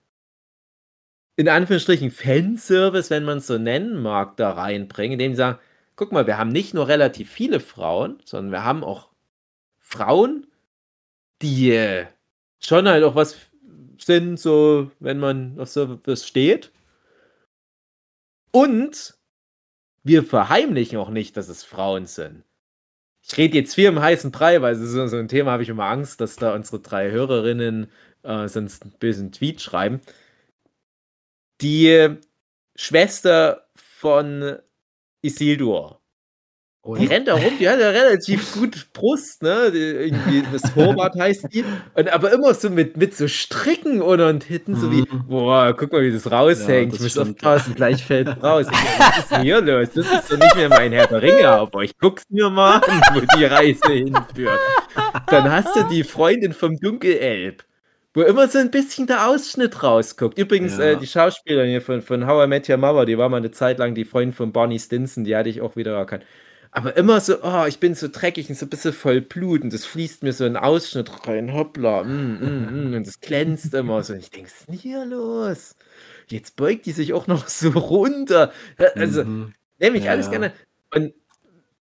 in Anführungsstrichen, Fanservice, wenn man es so nennen mag, da reinbringen, indem sie sagen, guck mal, wir haben nicht nur relativ viele Frauen, sondern wir haben auch Frauen, die schon halt auch was sind, so wenn man auf sowas steht. Und wir verheimlichen auch nicht, dass es Frauen sind. ich rede jetzt viel im heißen Brei, weil so, so ein Thema habe ich immer Angst, dass da unsere drei Hörerinnen äh, sonst einen bösen Tweet schreiben. Die Schwester von Isildur und? Die rennt da rum, die hat ja relativ gut Brust, ne? Die, irgendwie das Torwart heißt die. Und aber immer so mit, mit so Stricken oder und hinten so wie, mhm. boah, guck mal, wie das raushängt. Ja, das ich muss aufpassen, gleich fällt raus. Was ist denn hier los? Das ist so nicht mehr mein Herr der Ringe, aber ich guck's mir mal an, wo die Reise hinführt. Dann hast du die Freundin vom Dunkelelb wo immer so ein bisschen der Ausschnitt rausguckt. Übrigens, ja. äh, die Schauspielerin hier von, von How I Met Your Mother, die war mal eine Zeit lang die Freundin von Barney Stinson, die hatte ich auch wieder erkannt. Aber immer so, oh, ich bin so dreckig und so ein bisschen voll Blut und das fließt mir so ein Ausschnitt rein, hoppla, mm, mm, mm, und das glänzt immer so. Und ich denke, was ist denn hier los? Jetzt beugt die sich auch noch so runter. Also, mhm. nehme ich ja. alles gerne. Und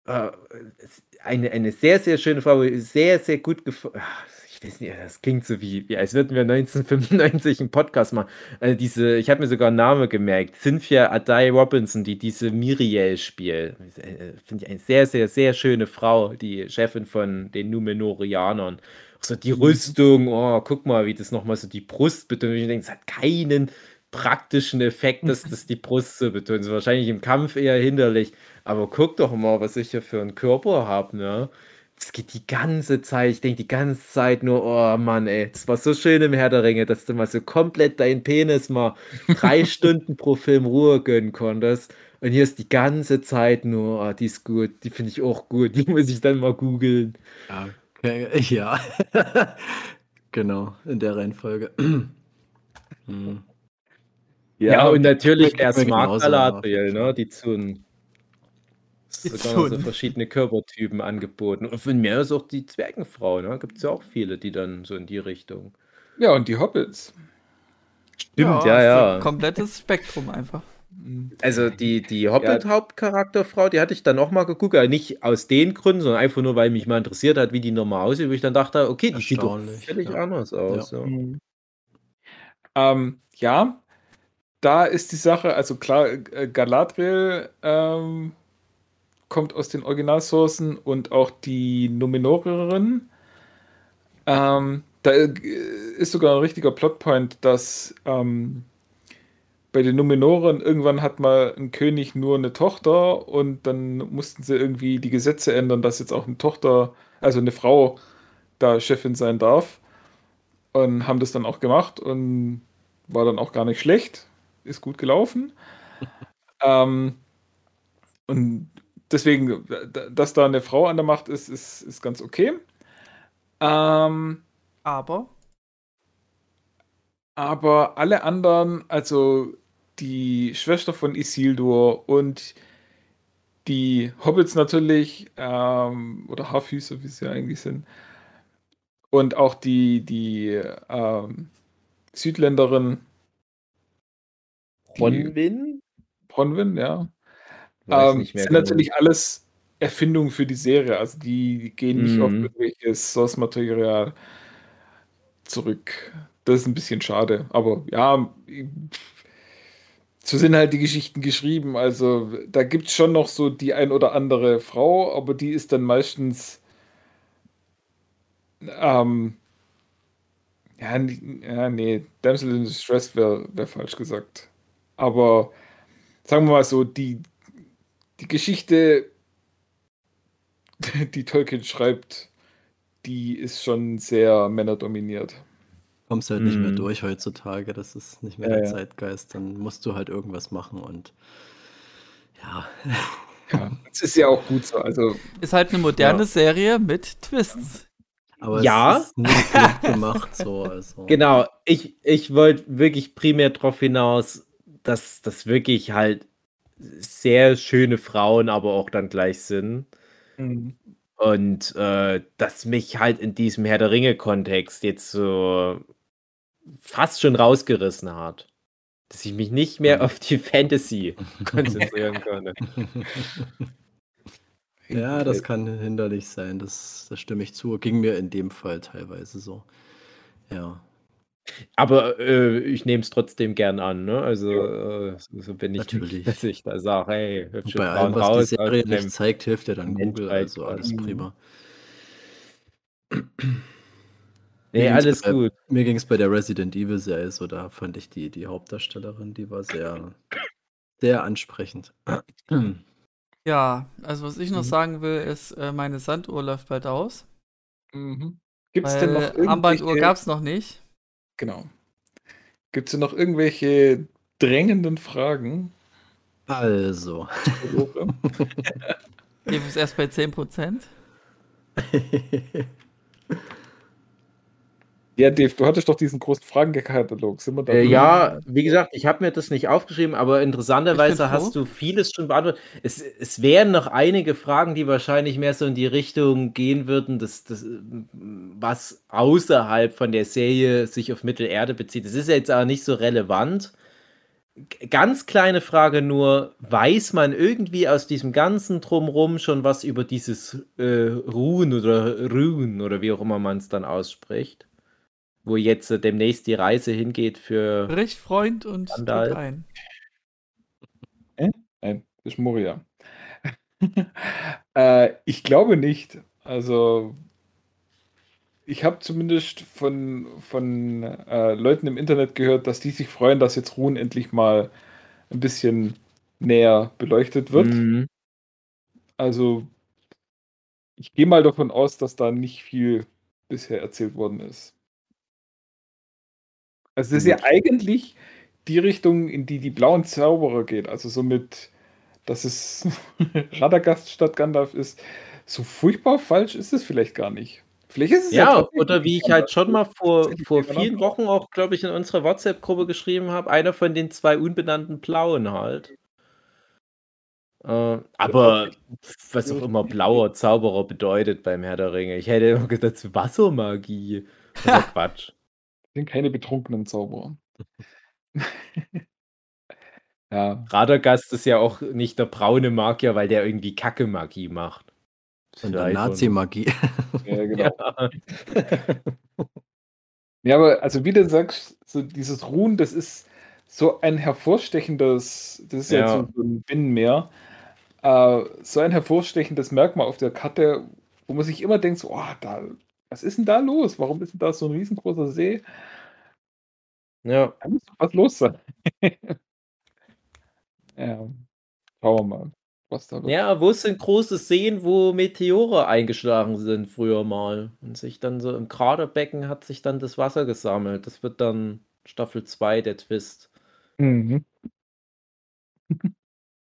äh, eine, eine sehr, sehr schöne Frau, sehr, sehr gut gefallen ich weiß nicht, das klingt so wie, wie als würden wir 1995 einen Podcast machen. Also diese, ich habe mir sogar einen Namen gemerkt, Cynthia Adai Robinson, die diese Miriel spielt. Finde ich eine sehr, sehr, sehr schöne Frau, die Chefin von den Numenorianern. So die mhm. Rüstung, oh, guck mal, wie das nochmal so die Brust betont. Ich denke, es hat keinen praktischen Effekt, dass das die Brust so betont. Das ist wahrscheinlich im Kampf eher hinderlich. Aber guck doch mal, was ich hier für einen Körper habe, ne? Es geht die ganze Zeit, ich denke die ganze Zeit nur, oh Mann, ey, es war so schön im Herr der Ringe, dass du mal so komplett deinen Penis mal drei Stunden pro Film Ruhe gönnen konntest. Und hier ist die ganze Zeit nur, oh, die ist gut, die finde ich auch gut, die muss ich dann mal googeln. Okay, ja. genau, in der Reihenfolge. hm. ja, ja, und natürlich der Smart Galadriel, ne, die Zun sogar so verschiedene Körpertypen angeboten. Und von mir ist auch die Zwergenfrau, ne? Gibt es ja auch viele, die dann so in die Richtung. Ja, und die Hobbits. Stimmt, ja, ja. ja. komplettes Spektrum einfach. Also die, die Hobbit-Hauptcharakterfrau, die hatte ich dann auch mal geguckt, aber nicht aus den Gründen, sondern einfach nur, weil mich mal interessiert hat, wie die normal aussieht, wo ich dann dachte, okay, die sieht doch völlig ja. anders aus. Ja. Mhm. Ähm, ja, da ist die Sache, also klar, äh, Galadriel ähm, kommt aus den Originalsourcen und auch die Numenorerin. Ähm, da ist sogar ein richtiger Plotpoint, dass ähm, bei den Numenoren irgendwann hat mal ein König nur eine Tochter und dann mussten sie irgendwie die Gesetze ändern, dass jetzt auch eine Tochter, also eine Frau, da Chefin sein darf. Und haben das dann auch gemacht und war dann auch gar nicht schlecht. Ist gut gelaufen. ähm, und deswegen, dass da eine Frau an der Macht ist, ist, ist ganz okay. Ähm, aber? Aber alle anderen, also die Schwester von Isildur und die Hobbits natürlich, ähm, oder Haarfüße, wie sie eigentlich sind, und auch die, die ähm, Südländerin. Bronwyn? Bronwyn, ja. Ähm, sind genau. natürlich alles Erfindungen für die Serie. Also die gehen nicht auf mhm. irgendwelches Source-Material zurück. Das ist ein bisschen schade. Aber ja, so sind halt die Geschichten geschrieben. Also da gibt es schon noch so die ein oder andere Frau, aber die ist dann meistens ähm, ja, ja, nee, Damsel in Distress wäre wär falsch gesagt. Aber sagen wir mal so, die, die Geschichte, die Tolkien schreibt, die ist schon sehr männerdominiert. Kommst halt nicht mehr mhm. durch heutzutage, das ist nicht mehr ja, der ja. Zeitgeist, dann musst du halt irgendwas machen und ja. Ja, das ist ja auch gut so. Also, ist halt eine moderne ja. Serie mit Twists. Aber ja. es ist nicht gut gemacht so. Also. Genau, ich, ich wollte wirklich primär darauf hinaus, dass das wirklich halt sehr schöne Frauen aber auch dann gleich sind. Mhm. Und äh, das mich halt in diesem Herr der Ringe-Kontext jetzt so fast schon rausgerissen hat. Dass ich mich nicht mehr mhm. auf die Fantasy konzentrieren konnte. Ja, das kann hinderlich sein, das, das stimme ich zu. Ging mir in dem Fall teilweise so. Ja. Aber äh, ich nehme es trotzdem gern an, ne? Also äh, so bin ich Natürlich. nicht, dass ich da sage, hey, hübsche Bei allem, was raus, die Serie nicht zeigt, hilft ja dann Google, also alles mhm. prima. Nee, alles bei, gut. Mir ging es bei der Resident Evil Serie so, da fand ich die, die Hauptdarstellerin, die war sehr, sehr ansprechend. Ja, also was ich noch mhm. sagen will, ist, äh, meine Sanduhr läuft bald aus. Mhm. Gibt es denn noch. Armbanduhr gab es noch nicht. Genau. Gibt es denn noch irgendwelche drängenden Fragen? Also. Geben es erst bei 10%? Ja, Dave, du hattest doch diesen großen Fragenkatalog. Sind wir da? Äh, ja, wie gesagt, ich habe mir das nicht aufgeschrieben, aber interessanterweise hast du vieles schon beantwortet. Es, es wären noch einige Fragen, die wahrscheinlich mehr so in die Richtung gehen würden, dass, dass, was außerhalb von der Serie sich auf Mittelerde bezieht. Das ist jetzt aber nicht so relevant. Ganz kleine Frage nur, weiß man irgendwie aus diesem ganzen Drumrum schon was über dieses äh, Ruhen oder Ruhen oder wie auch immer man es dann ausspricht? Wo jetzt äh, demnächst die Reise hingeht für. Brich Freund und Andal. ein. Äh? Nein, das ist Moria. äh, ich glaube nicht. Also, ich habe zumindest von, von äh, Leuten im Internet gehört, dass die sich freuen, dass jetzt Ruhen endlich mal ein bisschen näher beleuchtet wird. Mhm. Also, ich gehe mal davon aus, dass da nicht viel bisher erzählt worden ist. Also das ist ja eigentlich die Richtung, in die die blauen Zauberer geht. Also so mit, dass es Radagast statt Gandalf ist. So furchtbar falsch ist es vielleicht gar nicht. Vielleicht ist es ja, ja oder wie ich halt schon mal vor, vor vielen Wochen auch, glaube ich, in unserer WhatsApp-Gruppe geschrieben habe, einer von den zwei unbenannten Blauen halt. Äh, aber was auch immer blauer Zauberer bedeutet beim Herr der Ringe. Ich hätte immer gesagt, Wassermagie. Das ist Quatsch sind keine betrunkenen Zauberer. ja. Radagast ist ja auch nicht der braune Magier, weil der irgendwie Kacke-Magie macht. Sondern Nazi-Magie. Ja, genau. Ja. ja, aber also wie du sagst, so dieses Ruhen, das ist so ein hervorstechendes, das ist ja, ja jetzt so ein Binnenmeer, äh, so ein hervorstechendes Merkmal auf der Karte, wo man sich immer denkt, so, oh, da, was ist denn da los? Warum ist denn da so ein riesengroßer See? Ja. Da muss doch was los sein. ja. Schauen wir mal, was da wird. Ja, wo sind große Seen, wo Meteore eingeschlagen sind früher mal? Und sich dann so im Kraterbecken hat sich dann das Wasser gesammelt. Das wird dann Staffel 2 der Twist. Mhm.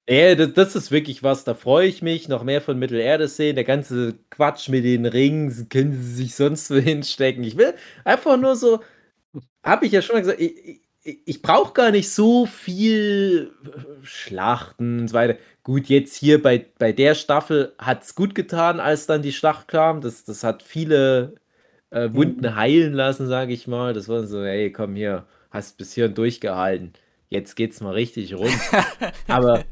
Ja, das, das, ist wirklich was, da freue ich mich. Noch mehr von Mittelerde sehen. Der ganze Quatsch mit den Ringen, können sie sich sonst wo hinstecken. Ich will einfach nur so, habe ich ja schon mal gesagt, ich, ich, ich brauche gar nicht so viel Schlachten und so weiter. Gut, jetzt hier bei, bei der Staffel hat es gut getan, als dann die Schlacht kam. Das, das hat viele äh, Wunden mhm. heilen lassen, sage ich mal. Das war so, hey, komm hier, hast bis hierhin durchgehalten jetzt geht's mal richtig rund. Aber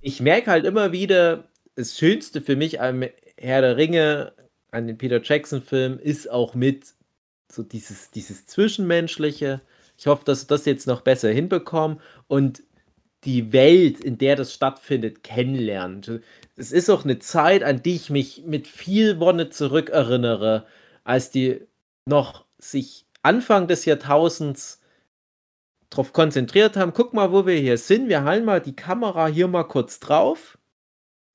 ich merke halt immer wieder, das Schönste für mich am Herr der Ringe, an den Peter Jackson-Film, ist auch mit so dieses, dieses Zwischenmenschliche. Ich hoffe, dass sie das jetzt noch besser hinbekommen und die Welt, in der das stattfindet, kennenlernen. Es ist auch eine Zeit, an die ich mich mit viel Wonne zurückerinnere, als die noch sich Anfang des Jahrtausends drauf konzentriert haben, guck mal, wo wir hier sind. Wir halten mal die Kamera hier mal kurz drauf.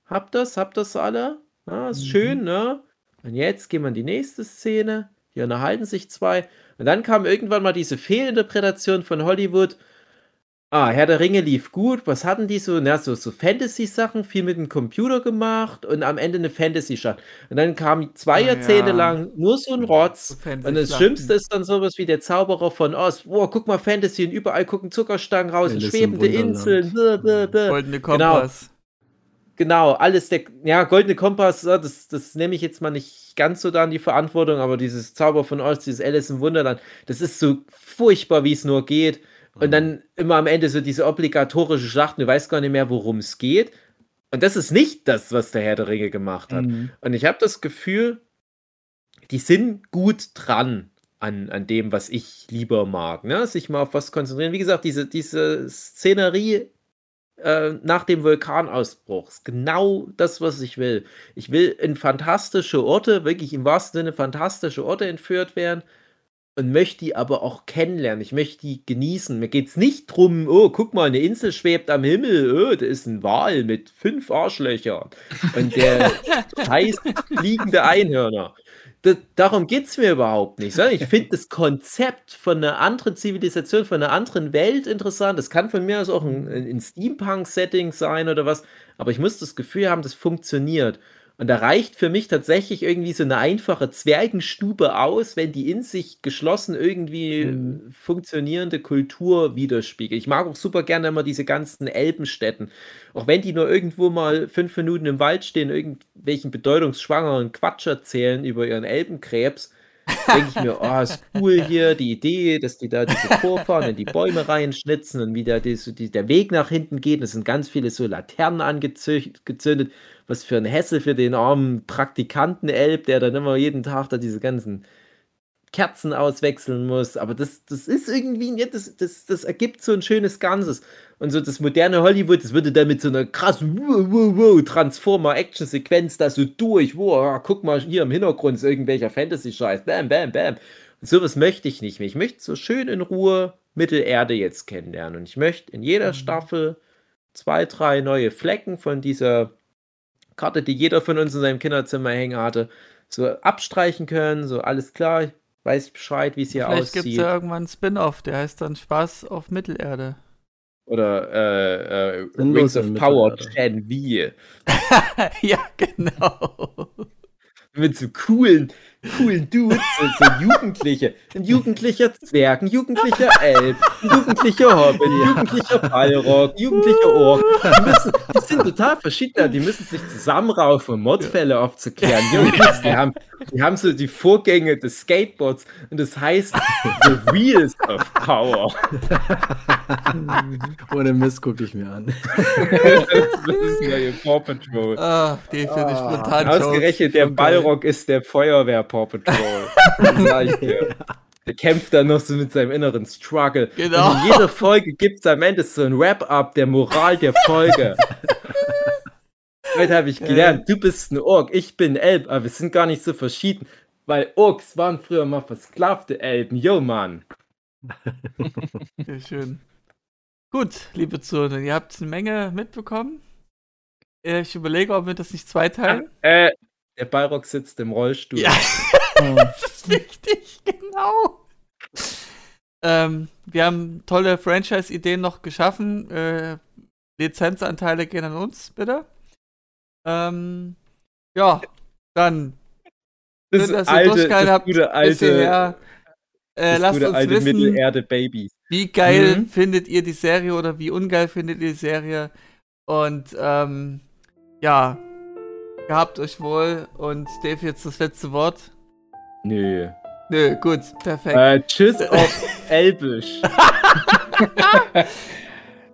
Habt das? Habt das alle? Ja, ist mhm. schön, ne? Und jetzt gehen wir in die nächste Szene. Hier unterhalten sich zwei. Und dann kam irgendwann mal diese Fehlinterpretation von Hollywood. Ah, Herr der Ringe lief gut. Was hatten die so? Na, so, so Fantasy-Sachen, viel mit dem Computer gemacht und am Ende eine Fantasy-Schlacht. Und dann kam zwei ah, Jahrzehnte ja. lang nur so ein Rotz. So und das Schlimmste ist dann sowas wie der Zauberer von Oz. Boah, guck mal, Fantasy und überall gucken Zuckerstangen raus und schwebende Inseln. Goldene genau. Kompass. Genau. Genau, alles der, ja, Goldene Kompass, das, das nehme ich jetzt mal nicht ganz so da in die Verantwortung, aber dieses Zauber von Oz, dieses Alice im Wunderland, das ist so furchtbar, wie es nur geht. Und dann immer am Ende so diese obligatorische Schlacht, du weißt gar nicht mehr, worum es geht. Und das ist nicht das, was der Herr der Ringe gemacht hat. Mhm. Und ich habe das Gefühl, die sind gut dran. an, an dem, was ich lieber mag. Ne? Sich mal auf was konzentrieren. Wie gesagt, diese, diese Szenerie äh, nach dem Vulkanausbruch ist genau das, was ich will. Ich will in fantastische Orte, wirklich im wahrsten Sinne fantastische Orte entführt werden und möchte die aber auch kennenlernen. Ich möchte die genießen. Mir geht es nicht darum, oh, guck mal, eine Insel schwebt am Himmel, oh, da ist ein Wal mit fünf Arschlöchern und der heißt fliegende Einhörner das, darum geht es mir überhaupt nicht. Sondern ich finde das Konzept von einer anderen Zivilisation, von einer anderen Welt interessant. Das kann von mir aus auch ein, ein Steampunk-Setting sein oder was. Aber ich muss das Gefühl haben, das funktioniert. Und da reicht für mich tatsächlich irgendwie so eine einfache Zwergenstube aus, wenn die in sich geschlossen irgendwie mhm. funktionierende Kultur widerspiegelt. Ich mag auch super gerne immer diese ganzen Elbenstädten. Auch wenn die nur irgendwo mal fünf Minuten im Wald stehen, irgendwelchen bedeutungsschwangeren Quatsch erzählen über ihren Elbenkrebs, denke ich mir, oh, ist cool hier, die Idee, dass die da diese Vorfahren in die Bäume reinschnitzen und wie die, der Weg nach hinten geht. Es sind ganz viele so Laternen angezündet was für ein Hesse für den armen Praktikanten-Elb, der dann immer jeden Tag da diese ganzen Kerzen auswechseln muss. Aber das, das ist irgendwie, das, das, das ergibt so ein schönes Ganzes. Und so das moderne Hollywood, das würde dann mit so einer krassen Transformer-Action-Sequenz da so durch. Wow, guck mal, hier im Hintergrund ist irgendwelcher Fantasy-Scheiß. Bam, bam, bam. Und sowas möchte ich nicht mehr. Ich möchte so schön in Ruhe Mittelerde jetzt kennenlernen. Und ich möchte in jeder mhm. Staffel zwei, drei neue Flecken von dieser Karte, die jeder von uns in seinem Kinderzimmer hängen hatte, so abstreichen können, so alles klar, weiß Bescheid, wie es hier Vielleicht aussieht. Vielleicht gibt es ja irgendwann einen Spin-off, der heißt dann Spaß auf Mittelerde. Oder äh, äh, Rings of Power Gen V. ja, genau. Mit so coolen, coolen Dudes, so, so Jugendliche. Ein jugendlicher Zwerg, ein jugendlicher Elb, ein jugendlicher Hobbit, ein jugendlicher Ballrock, jugendlicher Ork. Die, müssen, die sind total verschieden, die müssen sich zusammenraufen, um Mordfälle aufzuklären. Jungs, die haben, die haben so die Vorgänge des Skateboards und das heißt The Wheels of Power. Ohne Mist gucke ich mir an. das ist ja ihr Paw Patrol. Ah, die finde ich spontan. Ausgerechnet der Ballrock ist der Feuerwehr Paw Patrol. Der kämpft dann noch so mit seinem inneren Struggle. Genau. Und in jeder Folge gibt es am Ende so ein Wrap-up der Moral der Folge. Heute habe ich gelernt, du bist ein Ork, ich bin Elb, aber wir sind gar nicht so verschieden, weil Orks waren früher mal versklavte Elben. Yo, Mann. Sehr schön. Gut, liebe Zuhörer, ihr habt eine Menge mitbekommen. Ich überlege, ob wir das nicht zweiteilen. Äh, der Balrog sitzt im Rollstuhl. Ja, das ist wichtig, genau. Ähm, wir haben tolle Franchise-Ideen noch geschaffen. Äh, Lizenzanteile gehen an uns, bitte. Ähm, ja, dann. Das schön, dass alte, ihr durchgehalten habt. Gute alte, bisher. Äh, lasst uns alte wissen, Mittelerde Baby. Wie geil mhm. findet ihr die Serie oder wie ungeil findet ihr die Serie? Und ähm, ja, Gehabt euch wohl und Dave, jetzt das letzte Wort. Nö. Nö, gut, perfekt. Äh, tschüss auf Elbisch.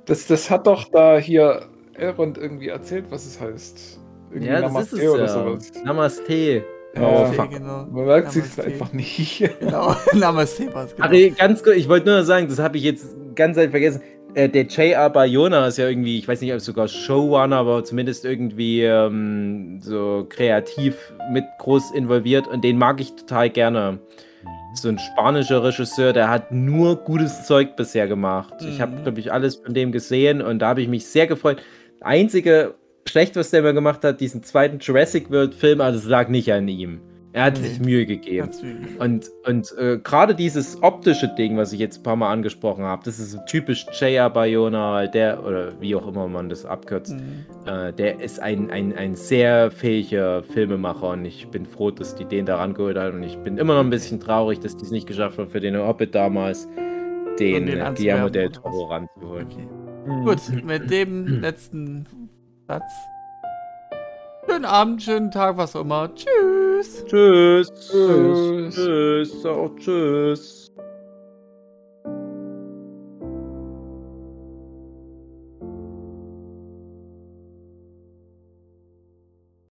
das, das hat doch da hier Elrond irgendwie erzählt, was es heißt. Irgendwie ja, das Namaste ist es oder ja. sowas. Namaste. Genau. Man merkt es einfach nicht. Genau, Namaste war es. Genau. Also ganz kurz, ich wollte nur sagen, das habe ich jetzt ganz einfach vergessen. Äh, der J.R. Bayona ist ja irgendwie, ich weiß nicht, ob es sogar Showrunner, aber zumindest irgendwie ähm, so kreativ mit groß involviert und den mag ich total gerne. Mhm. So ein spanischer Regisseur, der hat nur gutes Zeug bisher gemacht. Mhm. Ich habe, glaube ich, alles von dem gesehen und da habe ich mich sehr gefreut. Einzige schlecht, was der mir gemacht hat, diesen zweiten Jurassic World Film, aber das lag nicht an ihm. Er hat sich Mühe gegeben. Und, und äh, gerade dieses optische Ding, was ich jetzt ein paar Mal angesprochen habe, das ist so typisch J.R. Bayona, der, oder wie auch immer man das abkürzt, mhm. äh, der ist ein, ein, ein sehr fähiger Filmemacher und ich bin froh, dass die den daran geholt haben und ich bin immer noch ein bisschen traurig, dass die es nicht geschafft haben, für den Hobbit damals den, den Guillermo del Toro ranzuholen. Okay. Mhm. Gut, mit dem letzten Satz Schönen Abend, schönen Tag, was auch immer. Tschüss. Tschüss. Tschüss. Tschüss. Auch tschüss.